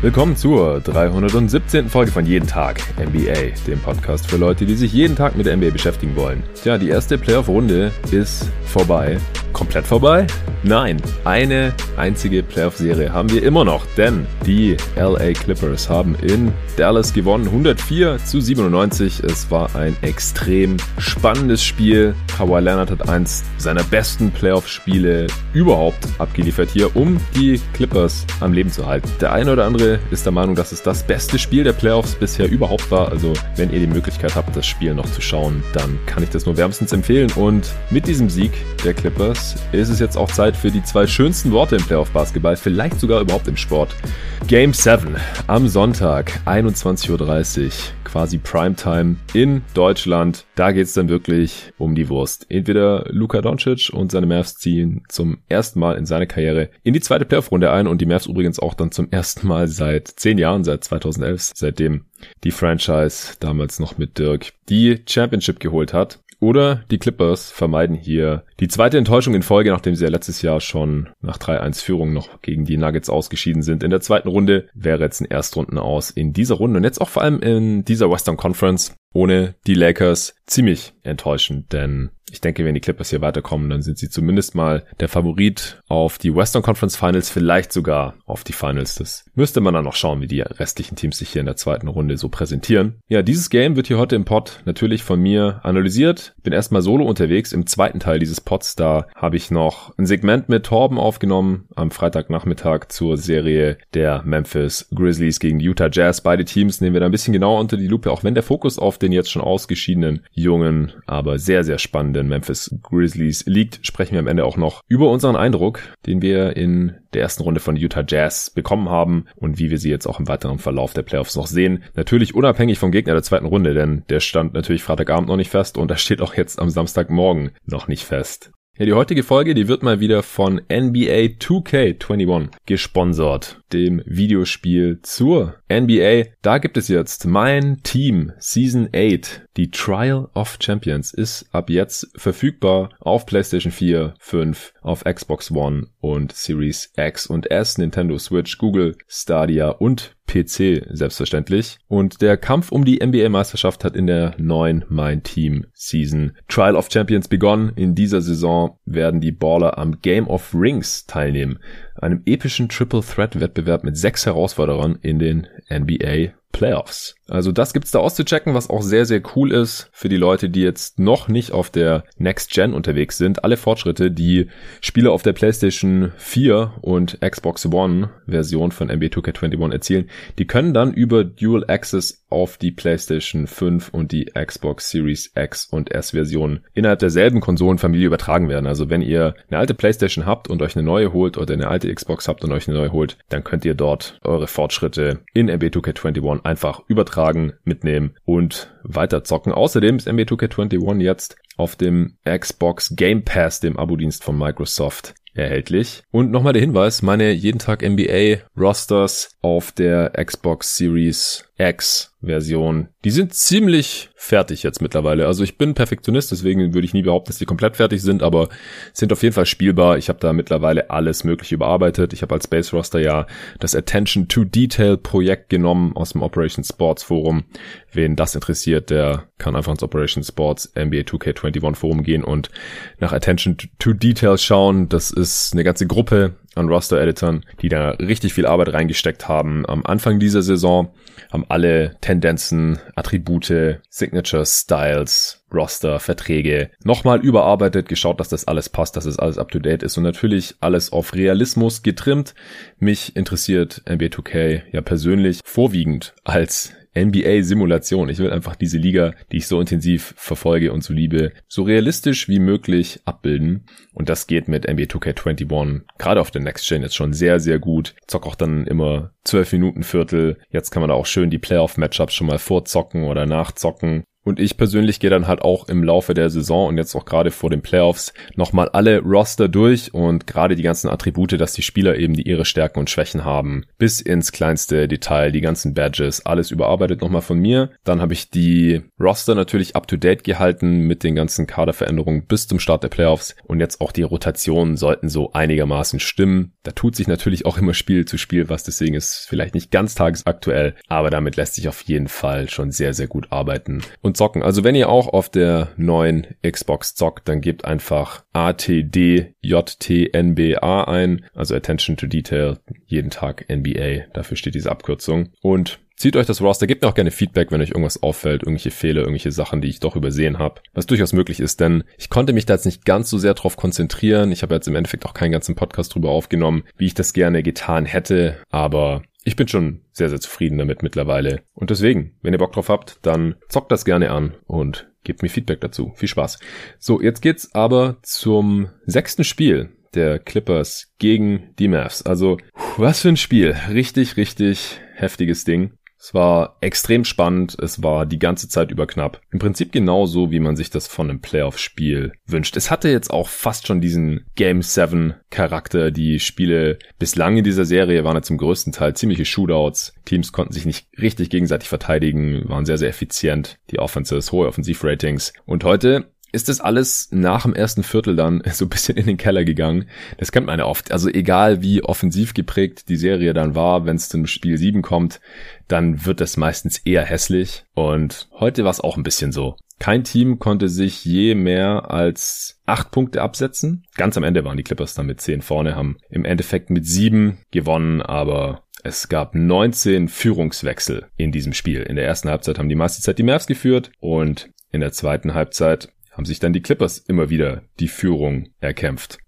Willkommen zur 317. Folge von Jeden Tag NBA, dem Podcast für Leute, die sich jeden Tag mit der NBA beschäftigen wollen. Tja, die erste Playoff-Runde ist vorbei. Komplett vorbei? Nein, eine einzige Playoff-Serie haben wir immer noch, denn die LA Clippers haben in Dallas gewonnen, 104 zu 97. Es war ein extrem spannendes Spiel. Kawhi Leonard hat eins seiner besten Playoff-Spiele überhaupt abgeliefert hier, um die Clippers am Leben zu halten. Der eine oder andere ist der Meinung, dass es das beste Spiel der Playoffs bisher überhaupt war. Also wenn ihr die Möglichkeit habt, das Spiel noch zu schauen, dann kann ich das nur wärmstens empfehlen. Und mit diesem Sieg der Clippers ist es jetzt auch Zeit für die zwei schönsten Worte im Playoff Basketball, vielleicht sogar überhaupt im Sport. Game 7 am Sonntag, 21.30 Uhr, quasi Primetime in Deutschland. Da geht's dann wirklich um die Wurst. Entweder Luka Doncic und seine Mavs ziehen zum ersten Mal in seiner Karriere in die zweite Playoff-Runde ein und die Mavs übrigens auch dann zum ersten Mal seit zehn Jahren, seit 2011, seitdem die Franchise damals noch mit Dirk die Championship geholt hat. Oder die Clippers vermeiden hier die zweite Enttäuschung in Folge, nachdem sie ja letztes Jahr schon nach 3-1 Führung noch gegen die Nuggets ausgeschieden sind. In der zweiten Runde wäre jetzt ein Erstrunden aus in dieser Runde und jetzt auch vor allem in dieser Western Conference ohne die Lakers ziemlich enttäuschend, denn ich denke, wenn die Clippers hier weiterkommen, dann sind sie zumindest mal der Favorit auf die Western Conference Finals, vielleicht sogar auf die Finals. Das müsste man dann noch schauen, wie die restlichen Teams sich hier in der zweiten Runde so präsentieren. Ja, dieses Game wird hier heute im Pod natürlich von mir analysiert. Bin erstmal solo unterwegs im zweiten Teil dieses Pods. Da habe ich noch ein Segment mit Torben aufgenommen am Freitagnachmittag zur Serie der Memphis Grizzlies gegen Utah Jazz. Beide Teams nehmen wir da ein bisschen genauer unter die Lupe, auch wenn der Fokus auf den jetzt schon ausgeschiedenen jungen, aber sehr, sehr spannenden Memphis Grizzlies liegt, sprechen wir am Ende auch noch über unseren Eindruck, den wir in der ersten Runde von Utah Jazz bekommen haben und wie wir sie jetzt auch im weiteren Verlauf der Playoffs noch sehen. Natürlich unabhängig vom Gegner der zweiten Runde, denn der stand natürlich Freitagabend noch nicht fest und da steht auch jetzt am Samstagmorgen noch nicht fest. Ja, die heutige Folge, die wird mal wieder von NBA 2K21 gesponsert, dem Videospiel zur NBA. Da gibt es jetzt mein Team Season 8. Die Trial of Champions ist ab jetzt verfügbar auf PlayStation 4, 5, auf Xbox One und Series X und S, Nintendo Switch, Google Stadia und PC selbstverständlich. Und der Kampf um die NBA-Meisterschaft hat in der neuen Mein Team Season Trial of Champions begonnen. In dieser Saison werden die Baller am Game of Rings teilnehmen, einem epischen Triple Threat Wettbewerb mit sechs Herausforderern in den NBA Playoffs. Also das gibt's da auszuchecken, was auch sehr, sehr cool ist für die Leute, die jetzt noch nicht auf der Next Gen unterwegs sind. Alle Fortschritte, die Spieler auf der PlayStation 4 und Xbox One Version von NBA 2K21 erzielen, die können dann über Dual Access auf die PlayStation 5 und die Xbox Series X und S Version innerhalb derselben Konsolenfamilie übertragen werden. Also wenn ihr eine alte PlayStation habt und euch eine neue holt oder eine alte Xbox habt und euch eine neue holt, dann könnt ihr dort eure Fortschritte in NBA 2K21 einfach übertragen, mitnehmen und weiter zocken. Außerdem ist NBA 2K21 jetzt auf dem Xbox Game Pass, dem Abo-Dienst von Microsoft, erhältlich. Und nochmal der Hinweis, meine jeden Tag NBA Rosters auf der Xbox Series X Version, die sind ziemlich fertig jetzt mittlerweile. Also ich bin Perfektionist, deswegen würde ich nie behaupten, dass die komplett fertig sind, aber sind auf jeden Fall spielbar. Ich habe da mittlerweile alles mögliche überarbeitet. Ich habe als Base Roster ja das Attention to Detail Projekt genommen aus dem Operation Sports Forum. Wen das interessiert, der kann einfach ins Operation Sports NBA 2K21 Forum gehen und nach Attention to Detail schauen. Das ist eine ganze Gruppe an Roster-Editern, die da richtig viel Arbeit reingesteckt haben. Am Anfang dieser Saison haben alle Tendenzen, Attribute, Signature Styles, Roster, Verträge nochmal überarbeitet, geschaut, dass das alles passt, dass das alles up to date ist und natürlich alles auf Realismus getrimmt. Mich interessiert NBA 2K ja persönlich vorwiegend als NBA-Simulation. Ich will einfach diese Liga, die ich so intensiv verfolge und so liebe, so realistisch wie möglich abbilden. Und das geht mit NBA 2K21 gerade auf der Next Gen jetzt schon sehr, sehr gut. Zock auch dann immer 12 Minuten Viertel. Jetzt kann man da auch schön die Playoff-Matchups schon mal vorzocken oder nachzocken. Und ich persönlich gehe dann halt auch im Laufe der Saison und jetzt auch gerade vor den Playoffs nochmal alle Roster durch und gerade die ganzen Attribute, dass die Spieler eben die ihre Stärken und Schwächen haben, bis ins kleinste Detail, die ganzen Badges, alles überarbeitet nochmal von mir. Dann habe ich die Roster natürlich up to date gehalten mit den ganzen Kaderveränderungen bis zum Start der Playoffs und jetzt auch die Rotationen sollten so einigermaßen stimmen. Da tut sich natürlich auch immer Spiel zu Spiel was, deswegen ist vielleicht nicht ganz tagesaktuell, aber damit lässt sich auf jeden Fall schon sehr, sehr gut arbeiten und zocken. Also wenn ihr auch auf der neuen Xbox zockt, dann gebt einfach ATDJTNBA ein, also Attention to Detail, jeden Tag NBA, dafür steht diese Abkürzung und Zieht euch das Roster, gebt mir auch gerne Feedback, wenn euch irgendwas auffällt, irgendwelche Fehler, irgendwelche Sachen, die ich doch übersehen habe. Was durchaus möglich ist, denn ich konnte mich da jetzt nicht ganz so sehr drauf konzentrieren. Ich habe jetzt im Endeffekt auch keinen ganzen Podcast drüber aufgenommen, wie ich das gerne getan hätte. Aber ich bin schon sehr, sehr zufrieden damit mittlerweile. Und deswegen, wenn ihr Bock drauf habt, dann zockt das gerne an und gebt mir Feedback dazu. Viel Spaß. So, jetzt geht's aber zum sechsten Spiel der Clippers gegen die Mavs. Also, was für ein Spiel. Richtig, richtig heftiges Ding. Es war extrem spannend, es war die ganze Zeit über knapp. Im Prinzip genauso, wie man sich das von einem Playoff-Spiel wünscht. Es hatte jetzt auch fast schon diesen Game 7 Charakter. Die Spiele bislang in dieser Serie waren ja zum größten Teil ziemliche Shootouts. Teams konnten sich nicht richtig gegenseitig verteidigen, waren sehr, sehr effizient. Die Offenses, hohe Offensivratings. Und heute ist das alles nach dem ersten Viertel dann so ein bisschen in den Keller gegangen. Das kennt man ja oft. Also egal wie offensiv geprägt die Serie dann war, wenn es zum Spiel 7 kommt, dann wird das meistens eher hässlich. Und heute war es auch ein bisschen so. Kein Team konnte sich je mehr als acht Punkte absetzen. Ganz am Ende waren die Clippers dann mit zehn vorne, haben im Endeffekt mit sieben gewonnen, aber es gab 19 Führungswechsel in diesem Spiel. In der ersten Halbzeit haben die meiste Zeit die Mavs geführt und in der zweiten Halbzeit haben sich dann die Clippers immer wieder die Führung erkämpft.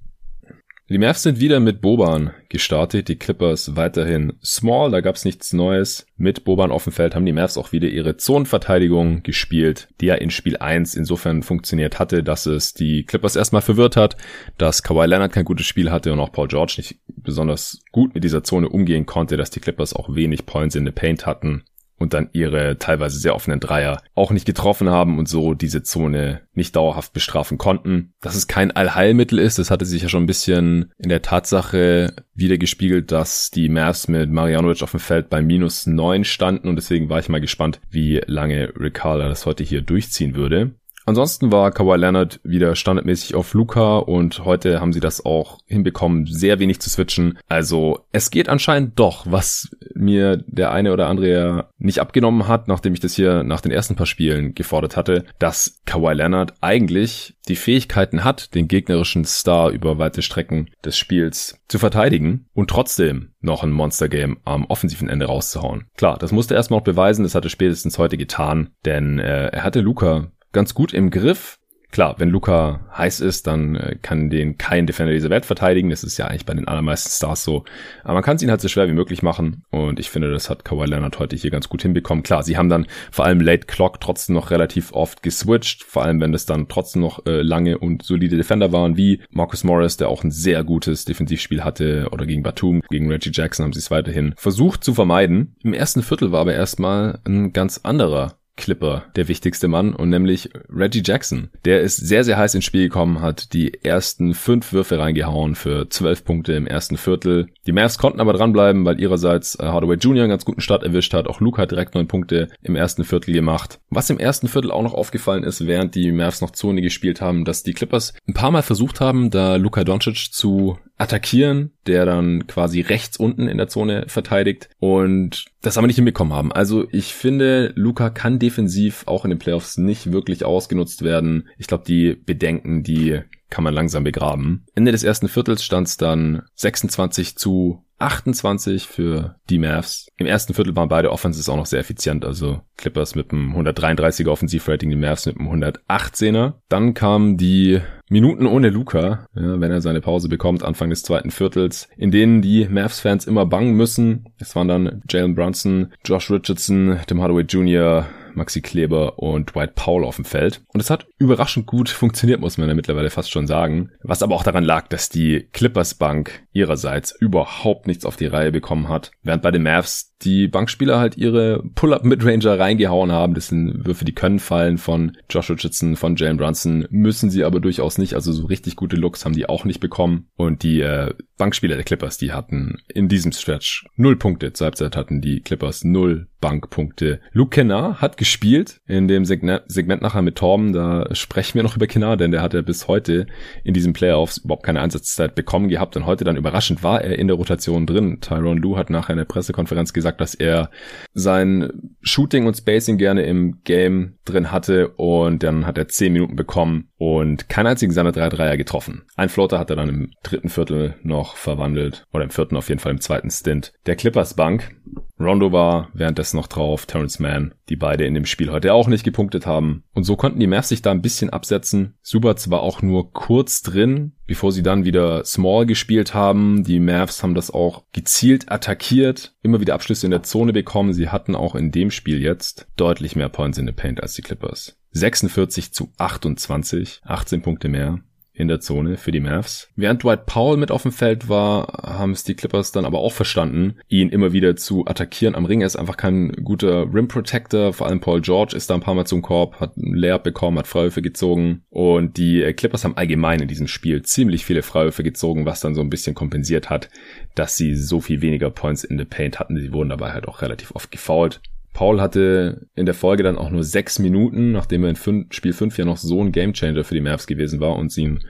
Die Mavs sind wieder mit Boban gestartet, die Clippers weiterhin small, da gab's nichts Neues. Mit Boban auf dem Feld haben die Mavs auch wieder ihre Zonenverteidigung gespielt, die ja in Spiel 1 insofern funktioniert hatte, dass es die Clippers erstmal verwirrt hat, dass Kawhi Leonard kein gutes Spiel hatte und auch Paul George nicht besonders gut mit dieser Zone umgehen konnte, dass die Clippers auch wenig Points in the Paint hatten und dann ihre teilweise sehr offenen Dreier auch nicht getroffen haben und so diese Zone nicht dauerhaft bestrafen konnten. Dass es kein Allheilmittel ist, das hatte sich ja schon ein bisschen in der Tatsache wieder gespiegelt, dass die Mavs mit Marianovic auf dem Feld bei minus neun standen und deswegen war ich mal gespannt, wie lange Riccardo das heute hier durchziehen würde. Ansonsten war Kawhi Leonard wieder standardmäßig auf Luca und heute haben sie das auch hinbekommen, sehr wenig zu switchen. Also es geht anscheinend doch, was mir der eine oder andere nicht abgenommen hat, nachdem ich das hier nach den ersten paar Spielen gefordert hatte, dass Kawhi Leonard eigentlich die Fähigkeiten hat, den gegnerischen Star über weite Strecken des Spiels zu verteidigen und trotzdem noch ein Monster Game am offensiven Ende rauszuhauen. Klar, das musste er erstmal noch beweisen, das hat er spätestens heute getan, denn äh, er hatte Luca ganz gut im Griff. Klar, wenn Luca heiß ist, dann äh, kann den kein Defender dieser Welt verteidigen. Das ist ja eigentlich bei den allermeisten Stars so. Aber man kann es ihnen halt so schwer wie möglich machen. Und ich finde, das hat Kawhi Leonard heute hier ganz gut hinbekommen. Klar, sie haben dann vor allem Late Clock trotzdem noch relativ oft geswitcht. Vor allem, wenn das dann trotzdem noch äh, lange und solide Defender waren, wie Marcus Morris, der auch ein sehr gutes Defensivspiel hatte. Oder gegen Batum, gegen Reggie Jackson haben sie es weiterhin versucht zu vermeiden. Im ersten Viertel war aber erstmal ein ganz anderer Clipper der wichtigste Mann und nämlich Reggie Jackson. Der ist sehr, sehr heiß ins Spiel gekommen, hat die ersten fünf Würfe reingehauen für zwölf Punkte im ersten Viertel. Die Mavs konnten aber dranbleiben, weil ihrerseits äh, Hardaway Jr. einen ganz guten Start erwischt hat. Auch Luke hat direkt neun Punkte im ersten Viertel gemacht. Was im ersten Viertel auch noch aufgefallen ist, während die Mavs noch Zone gespielt haben, dass die Clippers ein paar Mal versucht haben, da Luka Doncic zu attackieren, der dann quasi rechts unten in der Zone verteidigt und das aber nicht hinbekommen haben. Also ich finde, Luca kann defensiv auch in den Playoffs nicht wirklich ausgenutzt werden. Ich glaube, die Bedenken, die kann man langsam begraben. Ende des ersten Viertels stand es dann 26 zu 28 für die Mavs. Im ersten Viertel waren beide Offenses auch noch sehr effizient, also Clippers mit einem 133er Offensivrating, die Mavs mit einem 118er. Dann kamen die Minuten ohne Luca, ja, wenn er seine Pause bekommt, Anfang des zweiten Viertels, in denen die Mavs-Fans immer bangen müssen. Es waren dann Jalen Brunson, Josh Richardson, Tim Hardaway Jr., Maxi Kleber und Dwight Powell auf dem Feld. Und es hat überraschend gut funktioniert, muss man ja mittlerweile fast schon sagen. Was aber auch daran lag, dass die Clippers Bank ihrerseits überhaupt nichts auf die Reihe bekommen hat. Während bei den Mavs die Bankspieler halt ihre Pull-Up-Midranger reingehauen haben. Das sind Würfe, die können fallen von Josh Richardson, von Jalen Brunson, müssen sie aber durchaus nicht. Also so richtig gute Looks haben die auch nicht bekommen. Und die äh, Bankspieler der Clippers, die hatten in diesem Stretch null Punkte. Zur Halbzeit hatten die Clippers null Bankpunkte. Luke Kennard hat gespielt in dem Segment, nachher mit Torben. Da sprechen wir noch über Kennard, denn der hat ja bis heute in diesen Playoffs überhaupt keine Einsatzzeit bekommen gehabt und heute dann überraschend war er in der Rotation drin. Tyrone Lue hat nachher in der Pressekonferenz gesagt, dass er sein Shooting und Spacing gerne im Game drin hatte und dann hat er zehn Minuten bekommen und keinen einzigen seiner drei Dreier getroffen. Ein Floater hat er dann im dritten Viertel noch verwandelt oder im vierten auf jeden Fall im zweiten Stint. Der Clippers Bank Rondo war währenddessen noch drauf, Terrence Mann, die beide in dem Spiel heute auch nicht gepunktet haben. Und so konnten die Mavs sich da ein bisschen absetzen. Subats war auch nur kurz drin, bevor sie dann wieder Small gespielt haben. Die Mavs haben das auch gezielt attackiert, immer wieder Abschlüsse in der Zone bekommen. Sie hatten auch in dem Spiel jetzt deutlich mehr Points in the Paint als die Clippers. 46 zu 28, 18 Punkte mehr in der Zone für die Mavs. Während Dwight Powell mit auf dem Feld war, haben es die Clippers dann aber auch verstanden, ihn immer wieder zu attackieren am Ring. Er ist einfach kein guter Rim Protector. Vor allem Paul George ist da ein paar Mal zum Korb, hat einen Layup bekommen, hat Freiwürfe gezogen. Und die Clippers haben allgemein in diesem Spiel ziemlich viele Freiwürfe gezogen, was dann so ein bisschen kompensiert hat, dass sie so viel weniger Points in the Paint hatten. Sie wurden dabei halt auch relativ oft gefoult. Paul hatte in der Folge dann auch nur sechs Minuten, nachdem er in fünf, Spiel 5 ja noch so ein Gamechanger für die Mavs gewesen war und sie einen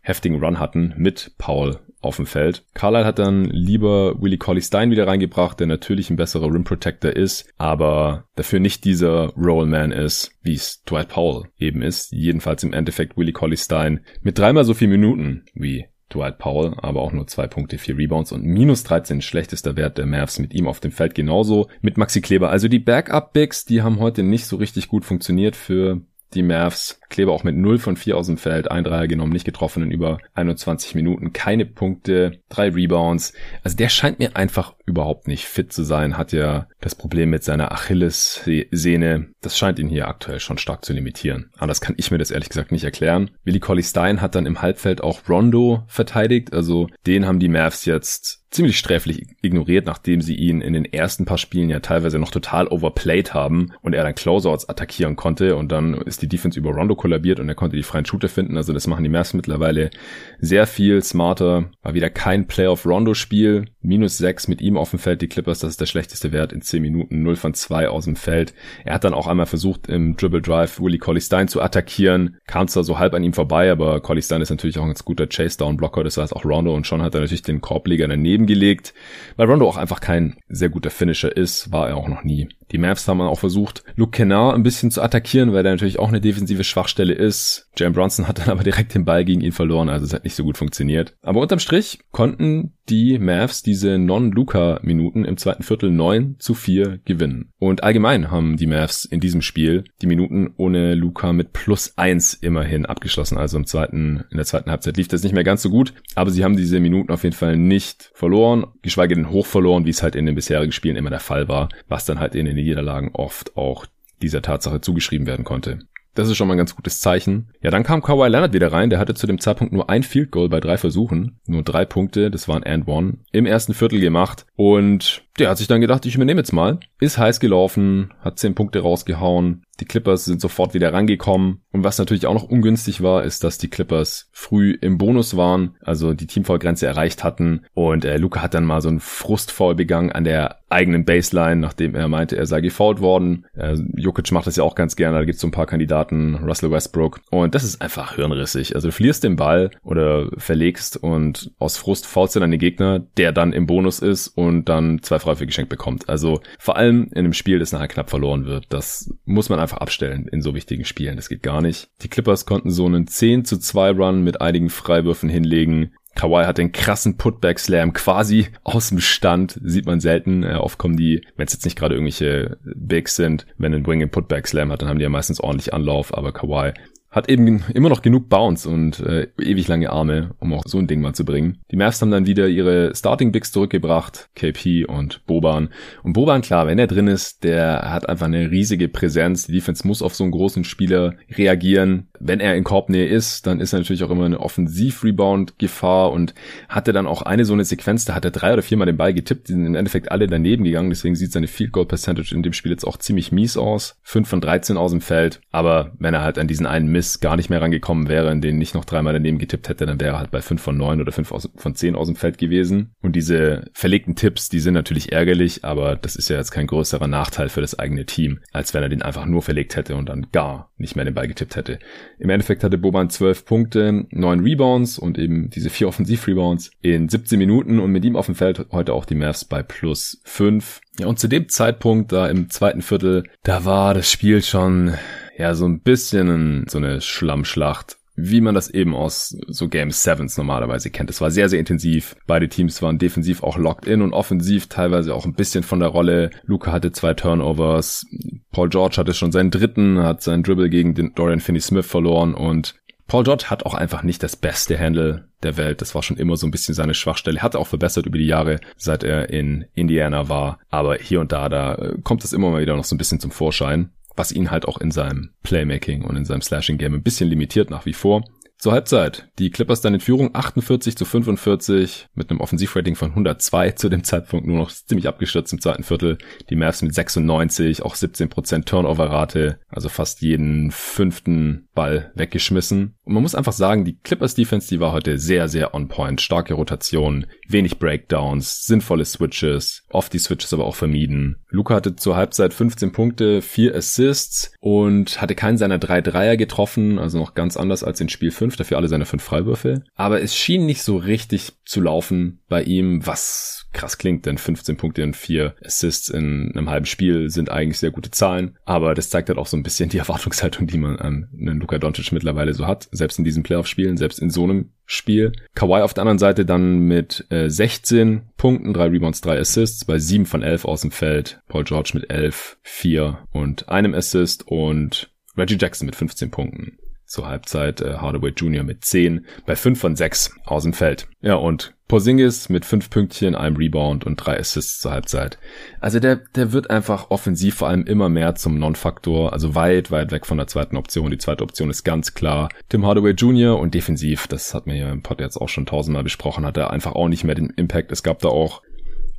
heftigen Run hatten mit Paul auf dem Feld. Carlisle hat dann lieber Willie Colley Stein wieder reingebracht, der natürlich ein besserer Rim Protector ist, aber dafür nicht dieser Rollman ist, wie es Dwight Powell eben ist. Jedenfalls im Endeffekt Willie Colley Stein mit dreimal so viel Minuten wie Dwight Powell, aber auch nur zwei Punkte, vier Rebounds und minus 13 schlechtester Wert der Mavs mit ihm auf dem Feld genauso mit Maxi Kleber. Also die Backup-Bigs, die haben heute nicht so richtig gut funktioniert für die Mavs. Kleber auch mit 0 von 4 aus dem Feld, ein Dreier genommen, nicht getroffen in über 21 Minuten, keine Punkte, drei Rebounds. Also der scheint mir einfach überhaupt nicht fit zu sein, hat ja das Problem mit seiner Achillessehne. Das scheint ihn hier aktuell schon stark zu limitieren. Anders kann ich mir das ehrlich gesagt nicht erklären. Willie Colley Stein hat dann im Halbfeld auch Rondo verteidigt, also den haben die Mavs jetzt ziemlich sträflich ignoriert, nachdem sie ihn in den ersten paar Spielen ja teilweise noch total overplayed haben und er dann Closeouts attackieren konnte und dann ist die Defense über Rondo kollabiert und er konnte die freien Shooter finden. Also das machen die Mavs mittlerweile sehr viel smarter. War wieder kein Playoff-Rondo-Spiel. Minus 6 mit ihm auf dem Feld. Die Clippers, das ist der schlechteste Wert in 10 Minuten. 0 von 2 aus dem Feld. Er hat dann auch einmal versucht, im Dribble Drive Willie Colley Stein zu attackieren. Kam zwar so halb an ihm vorbei, aber Colley Stein ist natürlich auch ein ganz guter Chase-Down-Blocker. Das heißt auch Rondo und schon hat er natürlich den Korbleger daneben gelegt. Weil Rondo auch einfach kein sehr guter Finisher ist, war er auch noch nie. Die Mavs haben auch versucht, Luke Kennard ein bisschen zu attackieren, weil der natürlich auch eine defensive Schwachstelle ist. Jalen Bronson hat dann aber direkt den Ball gegen ihn verloren, also es hat nicht so gut funktioniert. Aber unterm Strich konnten die Mavs diese Non-Luca-Minuten im zweiten Viertel 9 zu 4 gewinnen. Und allgemein haben die Mavs in diesem Spiel die Minuten ohne Luca mit plus 1 immerhin abgeschlossen. Also im zweiten, in der zweiten Halbzeit lief das nicht mehr ganz so gut, aber sie haben diese Minuten auf jeden Fall nicht verloren, geschweige denn hoch verloren, wie es halt in den bisherigen Spielen immer der Fall war, was dann halt in den Niederlagen oft auch dieser Tatsache zugeschrieben werden konnte. Das ist schon mal ein ganz gutes Zeichen. Ja, dann kam Kawhi Leonard wieder rein. Der hatte zu dem Zeitpunkt nur ein Field Goal bei drei Versuchen. Nur drei Punkte, das waren and one, im ersten Viertel gemacht. Und der hat sich dann gedacht, ich übernehme jetzt mal. Ist heiß gelaufen, hat zehn Punkte rausgehauen. Die Clippers sind sofort wieder rangekommen. Und was natürlich auch noch ungünstig war, ist, dass die Clippers früh im Bonus waren, also die Teamfoul-Grenze erreicht hatten. Und äh, Luca hat dann mal so einen Frustfoul begangen an der eigenen Baseline, nachdem er meinte, er sei gefoult worden. Äh, Jokic macht das ja auch ganz gerne, da gibt es so ein paar Kandidaten, Russell Westbrook. Und das ist einfach hirnrissig. Also du verlierst den Ball oder verlegst und aus Frust faulst du deinen Gegner, der dann im Bonus ist und dann zwei Freiwürfe geschenkt bekommt. Also vor allem in einem Spiel, das nachher knapp verloren wird. Das muss man einfach abstellen in so wichtigen Spielen. Das geht gar nicht. Die Clippers konnten so einen 10 zu 2 Run mit einigen Freiwürfen hinlegen. Kawhi hat den krassen Putback Slam quasi aus dem Stand. Sieht man selten. Äh, oft kommen die, wenn es jetzt nicht gerade irgendwelche Bigs sind, wenn ein Wing einen Putback Slam hat, dann haben die ja meistens ordentlich Anlauf. Aber Kawhi hat eben immer noch genug Bounce und äh, ewig lange Arme, um auch so ein Ding mal zu bringen. Die Mavs haben dann wieder ihre Starting Bigs zurückgebracht, KP und Boban. Und Boban, klar, wenn er drin ist, der hat einfach eine riesige Präsenz. Die Defense muss auf so einen großen Spieler reagieren. Wenn er in Korbnähe ist, dann ist er natürlich auch immer eine Offensiv-Rebound-Gefahr und hatte dann auch eine so eine Sequenz, da hat er drei oder viermal den Ball getippt, die sind im Endeffekt alle daneben gegangen, deswegen sieht seine Field Goal Percentage in dem Spiel jetzt auch ziemlich mies aus. 5 von 13 aus dem Feld, aber wenn er halt an diesen einen Miss gar nicht mehr rangekommen wäre, in den nicht noch dreimal daneben getippt hätte, dann wäre er halt bei 5 von 9 oder 5 von 10 aus dem Feld gewesen. Und diese verlegten Tipps, die sind natürlich ärgerlich, aber das ist ja jetzt kein größerer Nachteil für das eigene Team, als wenn er den einfach nur verlegt hätte und dann gar nicht mehr den Ball getippt hätte. Im Endeffekt hatte Boban 12 Punkte, 9 Rebounds und eben diese 4 Offensiv-Rebounds in 17 Minuten und mit ihm auf dem Feld heute auch die Mavs bei plus 5. Ja, und zu dem Zeitpunkt, da im zweiten Viertel, da war das Spiel schon ja so ein bisschen so eine Schlammschlacht wie man das eben aus so Game Sevens normalerweise kennt. Es war sehr, sehr intensiv. Beide Teams waren defensiv auch locked in und offensiv teilweise auch ein bisschen von der Rolle. Luca hatte zwei Turnovers. Paul George hatte schon seinen dritten, hat seinen Dribble gegen den Dorian Finney-Smith verloren und Paul George hat auch einfach nicht das beste Handle der Welt. Das war schon immer so ein bisschen seine Schwachstelle. Hat auch verbessert über die Jahre, seit er in Indiana war. Aber hier und da, da kommt es immer mal wieder noch so ein bisschen zum Vorschein. Was ihn halt auch in seinem Playmaking und in seinem Slashing Game ein bisschen limitiert nach wie vor. Zur Halbzeit. Die Clippers dann in Führung 48 zu 45 mit einem Offensivrating von 102 zu dem Zeitpunkt nur noch ziemlich abgestürzt im zweiten Viertel. Die Mavs mit 96, auch 17% Turnover-Rate, also fast jeden fünften Ball weggeschmissen. Und man muss einfach sagen, die Clippers Defense, die war heute sehr, sehr on point. Starke Rotation, wenig Breakdowns, sinnvolle Switches, oft die Switches aber auch vermieden. Luca hatte zur Halbzeit 15 Punkte, 4 Assists und hatte keinen seiner drei Dreier getroffen, also noch ganz anders als in Spiel 5, dafür alle seine fünf Freiwürfe. Aber es schien nicht so richtig zu laufen bei ihm, was krass klingt, denn 15 Punkte und 4 Assists in einem halben Spiel sind eigentlich sehr gute Zahlen, aber das zeigt halt auch so ein bisschen die Erwartungshaltung, die man an einen Luka Doncic mittlerweile so hat, selbst in diesen Playoff-Spielen, selbst in so einem Spiel. Kawhi auf der anderen Seite dann mit äh, 16 Punkten, 3 Rebounds, 3 Assists, bei 7 von 11 aus dem Feld. Paul George mit 11, 4 und einem Assist und Reggie Jackson mit 15 Punkten. Zur Halbzeit äh, Hardaway Jr. mit 10 bei 5 von 6 aus dem Feld. Ja, und Porzingis mit 5 Pünktchen, einem Rebound und 3 Assists zur Halbzeit. Also der, der wird einfach offensiv vor allem immer mehr zum Non-Faktor, also weit, weit weg von der zweiten Option. Die zweite Option ist ganz klar Tim Hardaway Jr. und defensiv, das hat mir ja im Pod jetzt auch schon tausendmal besprochen, hat er einfach auch nicht mehr den Impact. Es gab da auch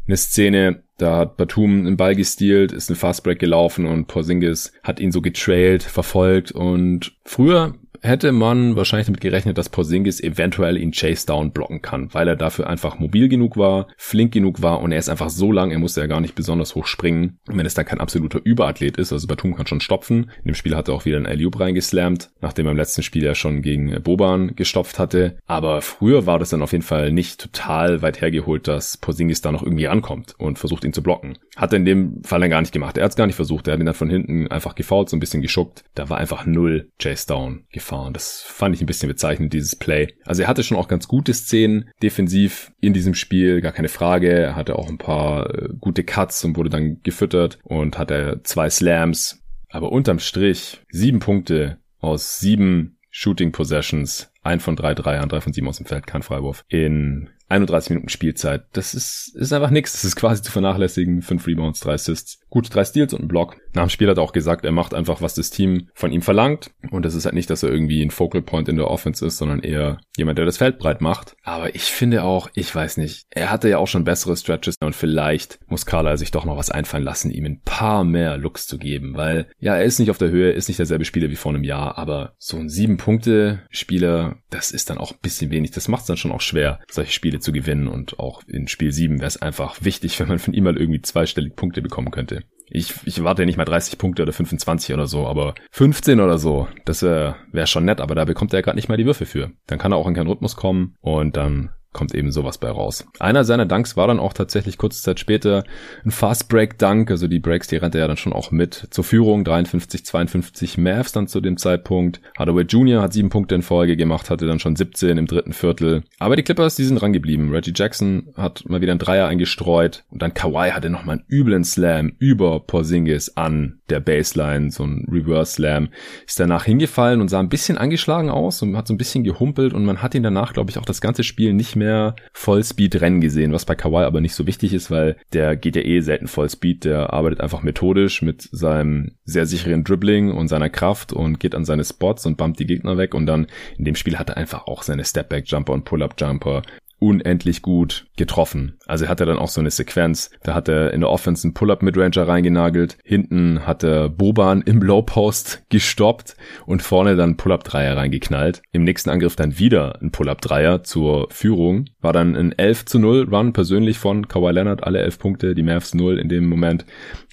eine Szene, da hat Batum einen Ball gestealt, ist ein Fastbreak gelaufen und Porzingis hat ihn so getrailt, verfolgt und früher hätte man wahrscheinlich damit gerechnet, dass Porzingis eventuell ihn Chase Down blocken kann, weil er dafür einfach mobil genug war, flink genug war und er ist einfach so lang, er musste ja gar nicht besonders hoch springen. Und wenn es da kein absoluter Überathlet ist, also Batum kann schon stopfen. In dem Spiel hat er auch wieder einen Alley-Oop reingeslammt, nachdem er im letzten Spiel ja schon gegen Boban gestopft hatte. Aber früher war das dann auf jeden Fall nicht total weit hergeholt, dass Porzingis da noch irgendwie rankommt und versucht ihn zu blocken. Hat er in dem Fall dann gar nicht gemacht. Er hat es gar nicht versucht. Er hat ihn dann von hinten einfach gefault, so ein bisschen geschuckt. Da war einfach null Chase Down gefahren gefahren. Das fand ich ein bisschen bezeichnend, dieses Play. Also er hatte schon auch ganz gute Szenen defensiv in diesem Spiel, gar keine Frage. Er hatte auch ein paar äh, gute Cuts und wurde dann gefüttert und hatte zwei Slams. Aber unterm Strich sieben Punkte aus sieben Shooting Possessions, ein von drei Dreiern, drei von sieben aus dem Feld, kein Freiwurf, in 31 Minuten Spielzeit. Das ist, ist einfach nix. Das ist quasi zu vernachlässigen. Fünf Rebounds, drei Assists. Gut, drei Steals und ein Block. Nach dem Spiel hat er auch gesagt, er macht einfach, was das Team von ihm verlangt. Und das ist halt nicht, dass er irgendwie ein Focal Point in der Offense ist, sondern eher jemand, der das Feld breit macht. Aber ich finde auch, ich weiß nicht, er hatte ja auch schon bessere Stretches und vielleicht muss Carla sich doch noch was einfallen lassen, ihm ein paar mehr Looks zu geben, weil ja, er ist nicht auf der Höhe, ist nicht derselbe Spieler wie vor einem Jahr, aber so ein sieben Punkte Spieler, das ist dann auch ein bisschen wenig. Das macht es dann schon auch schwer, solche Spiele zu gewinnen und auch in Spiel 7 wäre es einfach wichtig, wenn man von ihm mal irgendwie zweistellig Punkte bekommen könnte. Ich, ich warte nicht mal 30 Punkte oder 25 oder so, aber 15 oder so, das wäre wär schon nett, aber da bekommt er gerade nicht mal die Würfe für. Dann kann er auch in keinen Rhythmus kommen und dann kommt eben sowas bei raus. Einer seiner Dunks war dann auch tatsächlich kurze Zeit später ein Fast Break Dunk, also die Breaks, die rannte er dann schon auch mit zur Führung, 53, 52 Mavs dann zu dem Zeitpunkt. Hardaway Jr. hat sieben Punkte in Folge gemacht, hatte dann schon 17 im dritten Viertel. Aber die Clippers, die sind rangeblieben. Reggie Jackson hat mal wieder einen Dreier eingestreut und dann Kawhi hatte nochmal einen üblen Slam über Porzingis an der Baseline, so ein Reverse Slam, ist danach hingefallen und sah ein bisschen angeschlagen aus und hat so ein bisschen gehumpelt und man hat ihn danach, glaube ich, auch das ganze Spiel nicht mehr Vollspeed rennen gesehen, was bei Kawhi aber nicht so wichtig ist, weil der geht ja eh selten Vollspeed, der arbeitet einfach methodisch mit seinem sehr sicheren Dribbling und seiner Kraft und geht an seine Spots und bumpt die Gegner weg und dann in dem Spiel hat er einfach auch seine Stepback-Jumper und Pull-Up-Jumper unendlich gut getroffen. Also er hatte dann auch so eine Sequenz, da hat er in der Offense einen Pull-Up Midranger reingenagelt, hinten hat er Boban im Low Post gestoppt und vorne dann Pull-Up Dreier reingeknallt. Im nächsten Angriff dann wieder ein Pull-Up Dreier zur Führung. War dann ein 11 zu 0 Run persönlich von Kawhi Leonard, alle 11 Punkte, die Mavs 0 in dem Moment.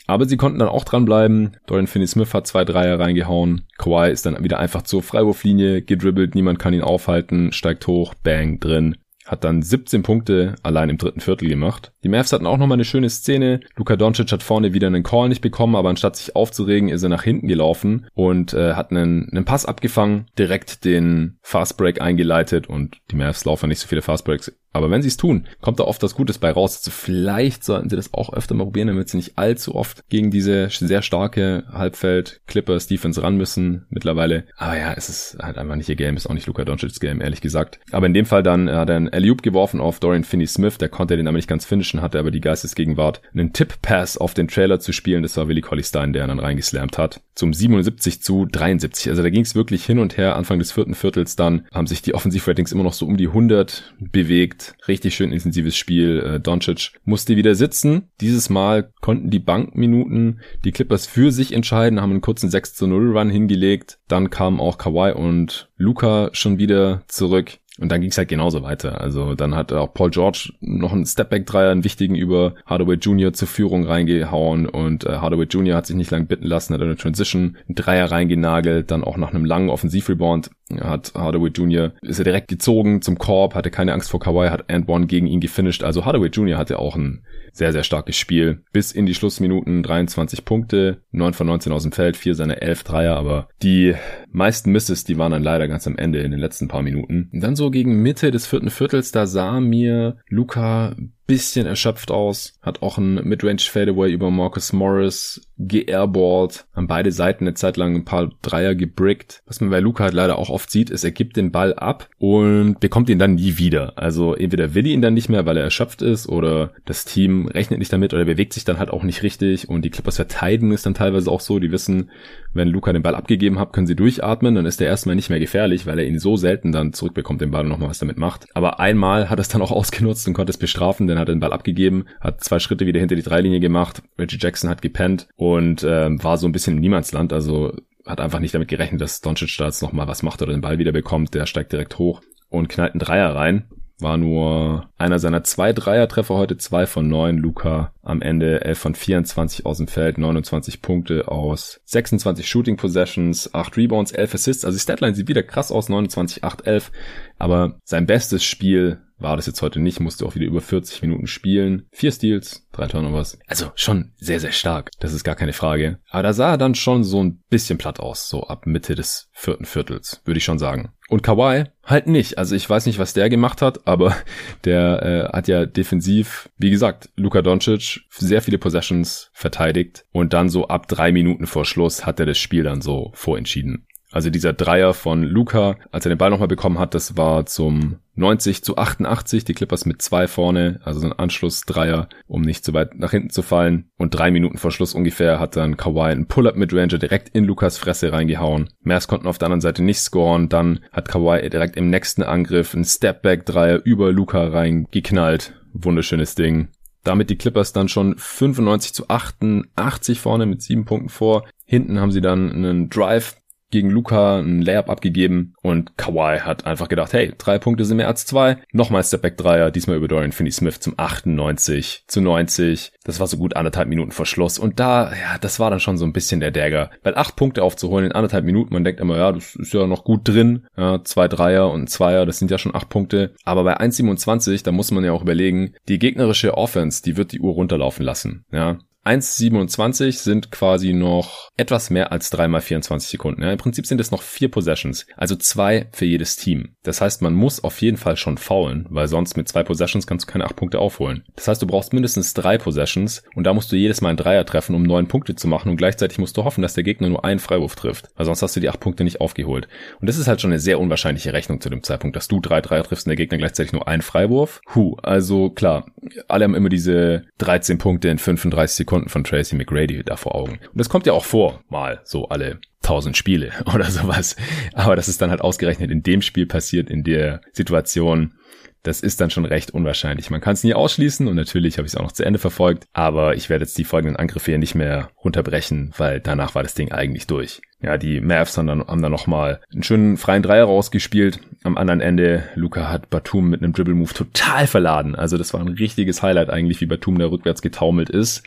Aber sie konnten dann auch dranbleiben. Dorian Finney-Smith hat zwei Dreier reingehauen. Kawhi ist dann wieder einfach zur Freiwurflinie gedribbelt. Niemand kann ihn aufhalten. Steigt hoch. Bang. Drin hat dann 17 Punkte allein im dritten Viertel gemacht. Die Mavs hatten auch nochmal eine schöne Szene. Luka Doncic hat vorne wieder einen Call nicht bekommen, aber anstatt sich aufzuregen, ist er nach hinten gelaufen und äh, hat einen, einen Pass abgefangen, direkt den Fastbreak eingeleitet und die Mavs laufen nicht so viele Fastbreaks aber wenn sie es tun, kommt da oft was Gutes bei raus. Also vielleicht sollten sie das auch öfter mal probieren, damit sie nicht allzu oft gegen diese sehr starke Halbfeld Clippers Defense ran müssen mittlerweile. Aber ja, es ist halt einfach nicht ihr Game, ist auch nicht Luka Doncic's Game, ehrlich gesagt. Aber in dem Fall dann hat er einen alley geworfen auf Dorian Finney-Smith, der konnte den aber nicht ganz finishen, hatte aber die Geistesgegenwart, einen Tip-Pass auf den Trailer zu spielen. Das war Willie Colley Stein, der ihn dann reingeslammt hat. Zum 77 zu 73. Also da ging es wirklich hin und her. Anfang des vierten Viertels dann haben sich die Offensivratings immer noch so um die 100 bewegt Richtig schön intensives Spiel. Äh, Doncic musste wieder sitzen. Dieses Mal konnten die Bankminuten die Clippers für sich entscheiden, haben einen kurzen 6 zu 0 Run hingelegt. Dann kamen auch Kawhi und Luca schon wieder zurück. Und dann ging es halt genauso weiter. Also dann hat auch Paul George noch einen Stepback-Dreier, einen wichtigen über Hardaway Jr. zur Führung reingehauen und äh, Hardaway Jr. hat sich nicht lang bitten lassen, hat eine Transition, einen Dreier reingenagelt, dann auch nach einem langen Offensivrebound hat Hardaway Jr. ist er direkt gezogen zum Korb, hatte keine Angst vor Kawhi, hat and one gegen ihn gefinisht. Also Hardaway Jr. hatte auch ein sehr, sehr starkes Spiel. Bis in die Schlussminuten 23 Punkte, 9 von 19 aus dem Feld, 4 seine 11 Dreier, aber die meisten Misses, die waren dann leider ganz am Ende in den letzten paar Minuten. Und dann so gegen Mitte des vierten Viertels, da sah mir Luca bisschen erschöpft aus, hat auch ein Midrange Fadeaway über Marcus Morris geairballt, haben beide Seiten eine Zeit lang ein paar Dreier gebrickt. Was man bei Luca halt leider auch oft sieht, ist, er gibt den Ball ab und bekommt ihn dann nie wieder. Also entweder will ihn dann nicht mehr, weil er erschöpft ist oder das Team rechnet nicht damit oder bewegt sich dann halt auch nicht richtig und die Clippers verteidigen es dann teilweise auch so, die wissen, wenn Luca den Ball abgegeben hat, können sie durchatmen, dann ist er erstmal nicht mehr gefährlich, weil er ihn so selten dann zurückbekommt, den Ball und nochmal was damit macht. Aber einmal hat er es dann auch ausgenutzt und konnte es bestrafen, denn hat den Ball abgegeben, hat zwei Schritte wieder hinter die Dreilinie gemacht, Reggie Jackson hat gepennt und ähm, war so ein bisschen im Niemandsland, also hat einfach nicht damit gerechnet, dass Doncic da jetzt nochmal was macht oder den Ball wieder bekommt, der steigt direkt hoch und knallt einen Dreier rein war nur einer seiner zwei Dreier-Treffer heute, zwei von neun. Luca am Ende 11 von 24 aus dem Feld, 29 Punkte aus 26 Shooting Possessions, 8 Rebounds, 11 Assists. Also die Statline sieht wieder krass aus, 29, 8, 11. Aber sein bestes Spiel war das jetzt heute nicht, musste auch wieder über 40 Minuten spielen. Vier Steals, drei Turnovers. Also schon sehr, sehr stark. Das ist gar keine Frage. Aber da sah er dann schon so ein bisschen platt aus, so ab Mitte des vierten Viertels, würde ich schon sagen. Und Kawhi halt nicht. Also ich weiß nicht, was der gemacht hat, aber der äh, hat ja defensiv, wie gesagt, Luka Doncic sehr viele Possessions verteidigt und dann so ab drei Minuten vor Schluss hat er das Spiel dann so vorentschieden. Also dieser Dreier von Luca, als er den Ball nochmal bekommen hat, das war zum 90 zu 88, die Clippers mit zwei vorne, also so ein Anschlussdreier, um nicht zu weit nach hinten zu fallen. Und drei Minuten vor Schluss ungefähr hat dann Kawhi einen Pull-Up mit Ranger direkt in Lukas Fresse reingehauen. Mavs konnten auf der anderen Seite nicht scoren, dann hat Kawhi direkt im nächsten Angriff einen Stepback-Dreier über Luca reingeknallt. Wunderschönes Ding. Damit die Clippers dann schon 95 zu 88 vorne mit sieben Punkten vor. Hinten haben sie dann einen Drive gegen Luca ein Layup abgegeben und Kawhi hat einfach gedacht, hey, drei Punkte sind mehr als zwei. Nochmal Stepback Dreier, diesmal über Dorian Finney-Smith zum 98 zu 90. Das war so gut anderthalb Minuten vor Schluss und da, ja, das war dann schon so ein bisschen der Dagger. Weil acht Punkte aufzuholen in anderthalb Minuten, man denkt immer, ja, das ist ja noch gut drin. Ja, zwei Dreier und ein Zweier, das sind ja schon acht Punkte. Aber bei 1,27, da muss man ja auch überlegen, die gegnerische Offense, die wird die Uhr runterlaufen lassen. Ja, 1,27 sind quasi noch etwas mehr als 3 mal 24 Sekunden. Ja, Im Prinzip sind es noch vier Possessions, also zwei für jedes Team. Das heißt, man muss auf jeden Fall schon faulen, weil sonst mit zwei Possessions kannst du keine acht Punkte aufholen. Das heißt, du brauchst mindestens drei Possessions und da musst du jedes Mal einen Dreier treffen, um neun Punkte zu machen und gleichzeitig musst du hoffen, dass der Gegner nur einen Freiwurf trifft, weil sonst hast du die acht Punkte nicht aufgeholt. Und das ist halt schon eine sehr unwahrscheinliche Rechnung zu dem Zeitpunkt, dass du drei Dreier triffst und der Gegner gleichzeitig nur einen Freiwurf. Huh, also klar, alle haben immer diese 13 Punkte in 35 Sekunden von Tracy McGrady da vor Augen. Und das kommt ja auch vor, mal so alle 1000 Spiele oder sowas. Aber das ist dann halt ausgerechnet in dem Spiel passiert, in der Situation, das ist dann schon recht unwahrscheinlich. Man kann es nie ausschließen und natürlich habe ich es auch noch zu Ende verfolgt, aber ich werde jetzt die folgenden Angriffe hier nicht mehr runterbrechen, weil danach war das Ding eigentlich durch. Ja, die Mavs haben dann, haben dann nochmal einen schönen freien Dreier rausgespielt. Am anderen Ende, Luca hat Batum mit einem Dribble-Move total verladen. Also das war ein richtiges Highlight eigentlich, wie Batum da rückwärts getaumelt ist.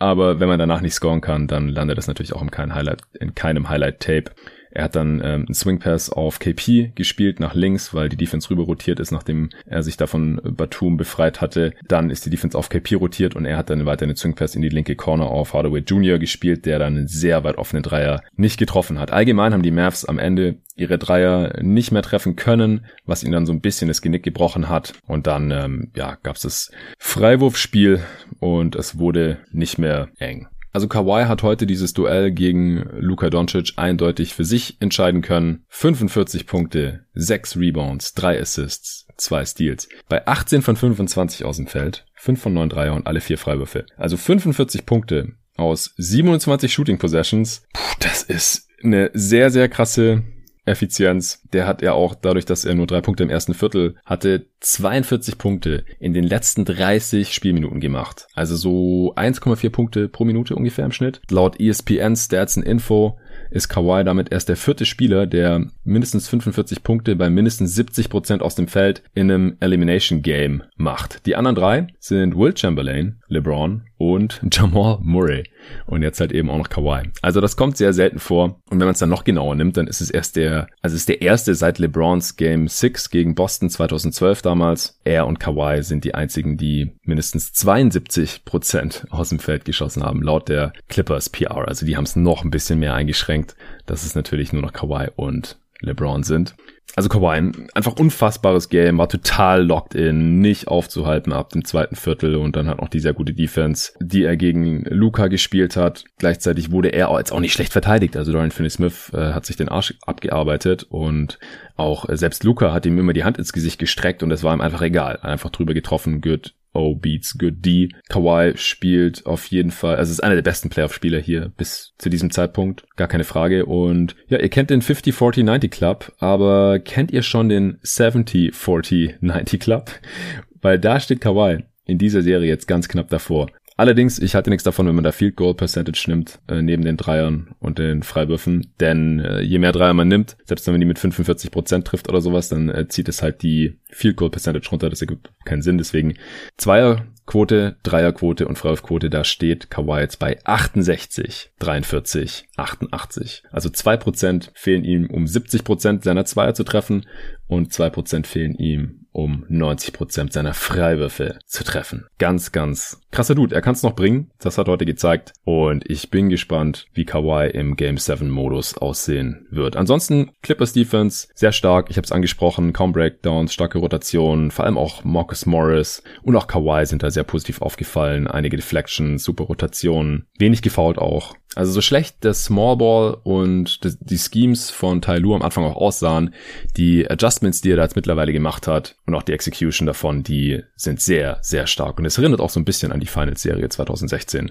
Aber wenn man danach nicht scoren kann, dann landet das natürlich auch in keinem Highlight, in keinem Highlight-Tape. Er hat dann ähm, einen Swing Pass auf KP gespielt nach links, weil die Defense rüber rotiert ist, nachdem er sich davon Batum befreit hatte. Dann ist die Defense auf KP rotiert und er hat dann weiter einen Swing Pass in die linke Corner auf Hardaway Jr. gespielt, der dann einen sehr weit offenen Dreier nicht getroffen hat. Allgemein haben die Mavs am Ende ihre Dreier nicht mehr treffen können, was ihnen dann so ein bisschen das Genick gebrochen hat. Und dann ähm, ja, gab es das Freiwurfspiel und es wurde nicht mehr eng. Also Kawhi hat heute dieses Duell gegen Luka Doncic eindeutig für sich entscheiden können. 45 Punkte, 6 Rebounds, 3 Assists, 2 Steals. Bei 18 von 25 aus dem Feld, 5 von 9 Dreier und alle 4 Freiwürfe. Also 45 Punkte aus 27 Shooting Possessions. Puh, das ist eine sehr, sehr krasse Effizienz, der hat ja auch dadurch, dass er nur drei Punkte im ersten Viertel hatte, 42 Punkte in den letzten 30 Spielminuten gemacht. Also so 1,4 Punkte pro Minute ungefähr im Schnitt. Laut ESPN Stats and Info ist Kawhi damit erst der vierte Spieler, der mindestens 45 Punkte bei mindestens 70 Prozent aus dem Feld in einem Elimination Game macht. Die anderen drei sind Will Chamberlain, LeBron und Jamal Murray. Und jetzt halt eben auch noch Kawhi. Also das kommt sehr selten vor. Und wenn man es dann noch genauer nimmt, dann ist es erst der, also es ist der erste seit LeBrons Game 6 gegen Boston 2012 damals. Er und Kawhi sind die einzigen, die mindestens 72 Prozent aus dem Feld geschossen haben, laut der Clippers PR. Also die haben es noch ein bisschen mehr eingeschränkt. Das ist natürlich nur noch Kawhi und LeBron sind. Also Kawhi, einfach unfassbares Game, war total locked in, nicht aufzuhalten ab dem zweiten Viertel und dann hat noch die sehr gute Defense, die er gegen Luca gespielt hat. Gleichzeitig wurde er jetzt auch nicht schlecht verteidigt. Also Dorian Finney-Smith äh, hat sich den Arsch abgearbeitet und auch äh, selbst Luca hat ihm immer die Hand ins Gesicht gestreckt und es war ihm einfach egal. Einfach drüber getroffen, good Oh, Beats Good D. Kawhi spielt auf jeden Fall, also ist einer der besten Playoff-Spieler hier bis zu diesem Zeitpunkt, gar keine Frage. Und ja, ihr kennt den 50-40-90 Club, aber kennt ihr schon den 70-40-90 Club? Weil da steht Kawhi in dieser Serie jetzt ganz knapp davor. Allerdings, ich halte nichts davon, wenn man da Field Goal Percentage nimmt, äh, neben den Dreiern und den Freiwürfen. Denn äh, je mehr Dreier man nimmt, selbst wenn man die mit 45 Prozent trifft oder sowas, dann äh, zieht es halt die Field Goal Percentage runter. Das ergibt keinen Sinn. Deswegen Zweierquote, Dreierquote und Freiwurfquote, da steht Kawhi jetzt bei 68, 43, 88. Also zwei Prozent fehlen ihm, um 70 Prozent seiner Zweier zu treffen und zwei Prozent fehlen ihm, um 90% seiner Freiwürfe zu treffen. Ganz, ganz krasser Dude. Er kann es noch bringen. Das hat heute gezeigt. Und ich bin gespannt, wie Kawhi im Game 7 Modus aussehen wird. Ansonsten Clippers Defense sehr stark. Ich habe es angesprochen. Kaum Breakdowns, starke Rotationen. Vor allem auch Marcus Morris und auch Kawhi sind da sehr positiv aufgefallen. Einige Deflections, super Rotationen. Wenig gefault auch. Also so schlecht der Small Ball und die Schemes von Tai Lu am Anfang auch aussahen, die Adjustments, die er da jetzt mittlerweile gemacht hat und auch die Execution davon, die sind sehr, sehr stark. Und es erinnert auch so ein bisschen an die Finals-Serie 2016.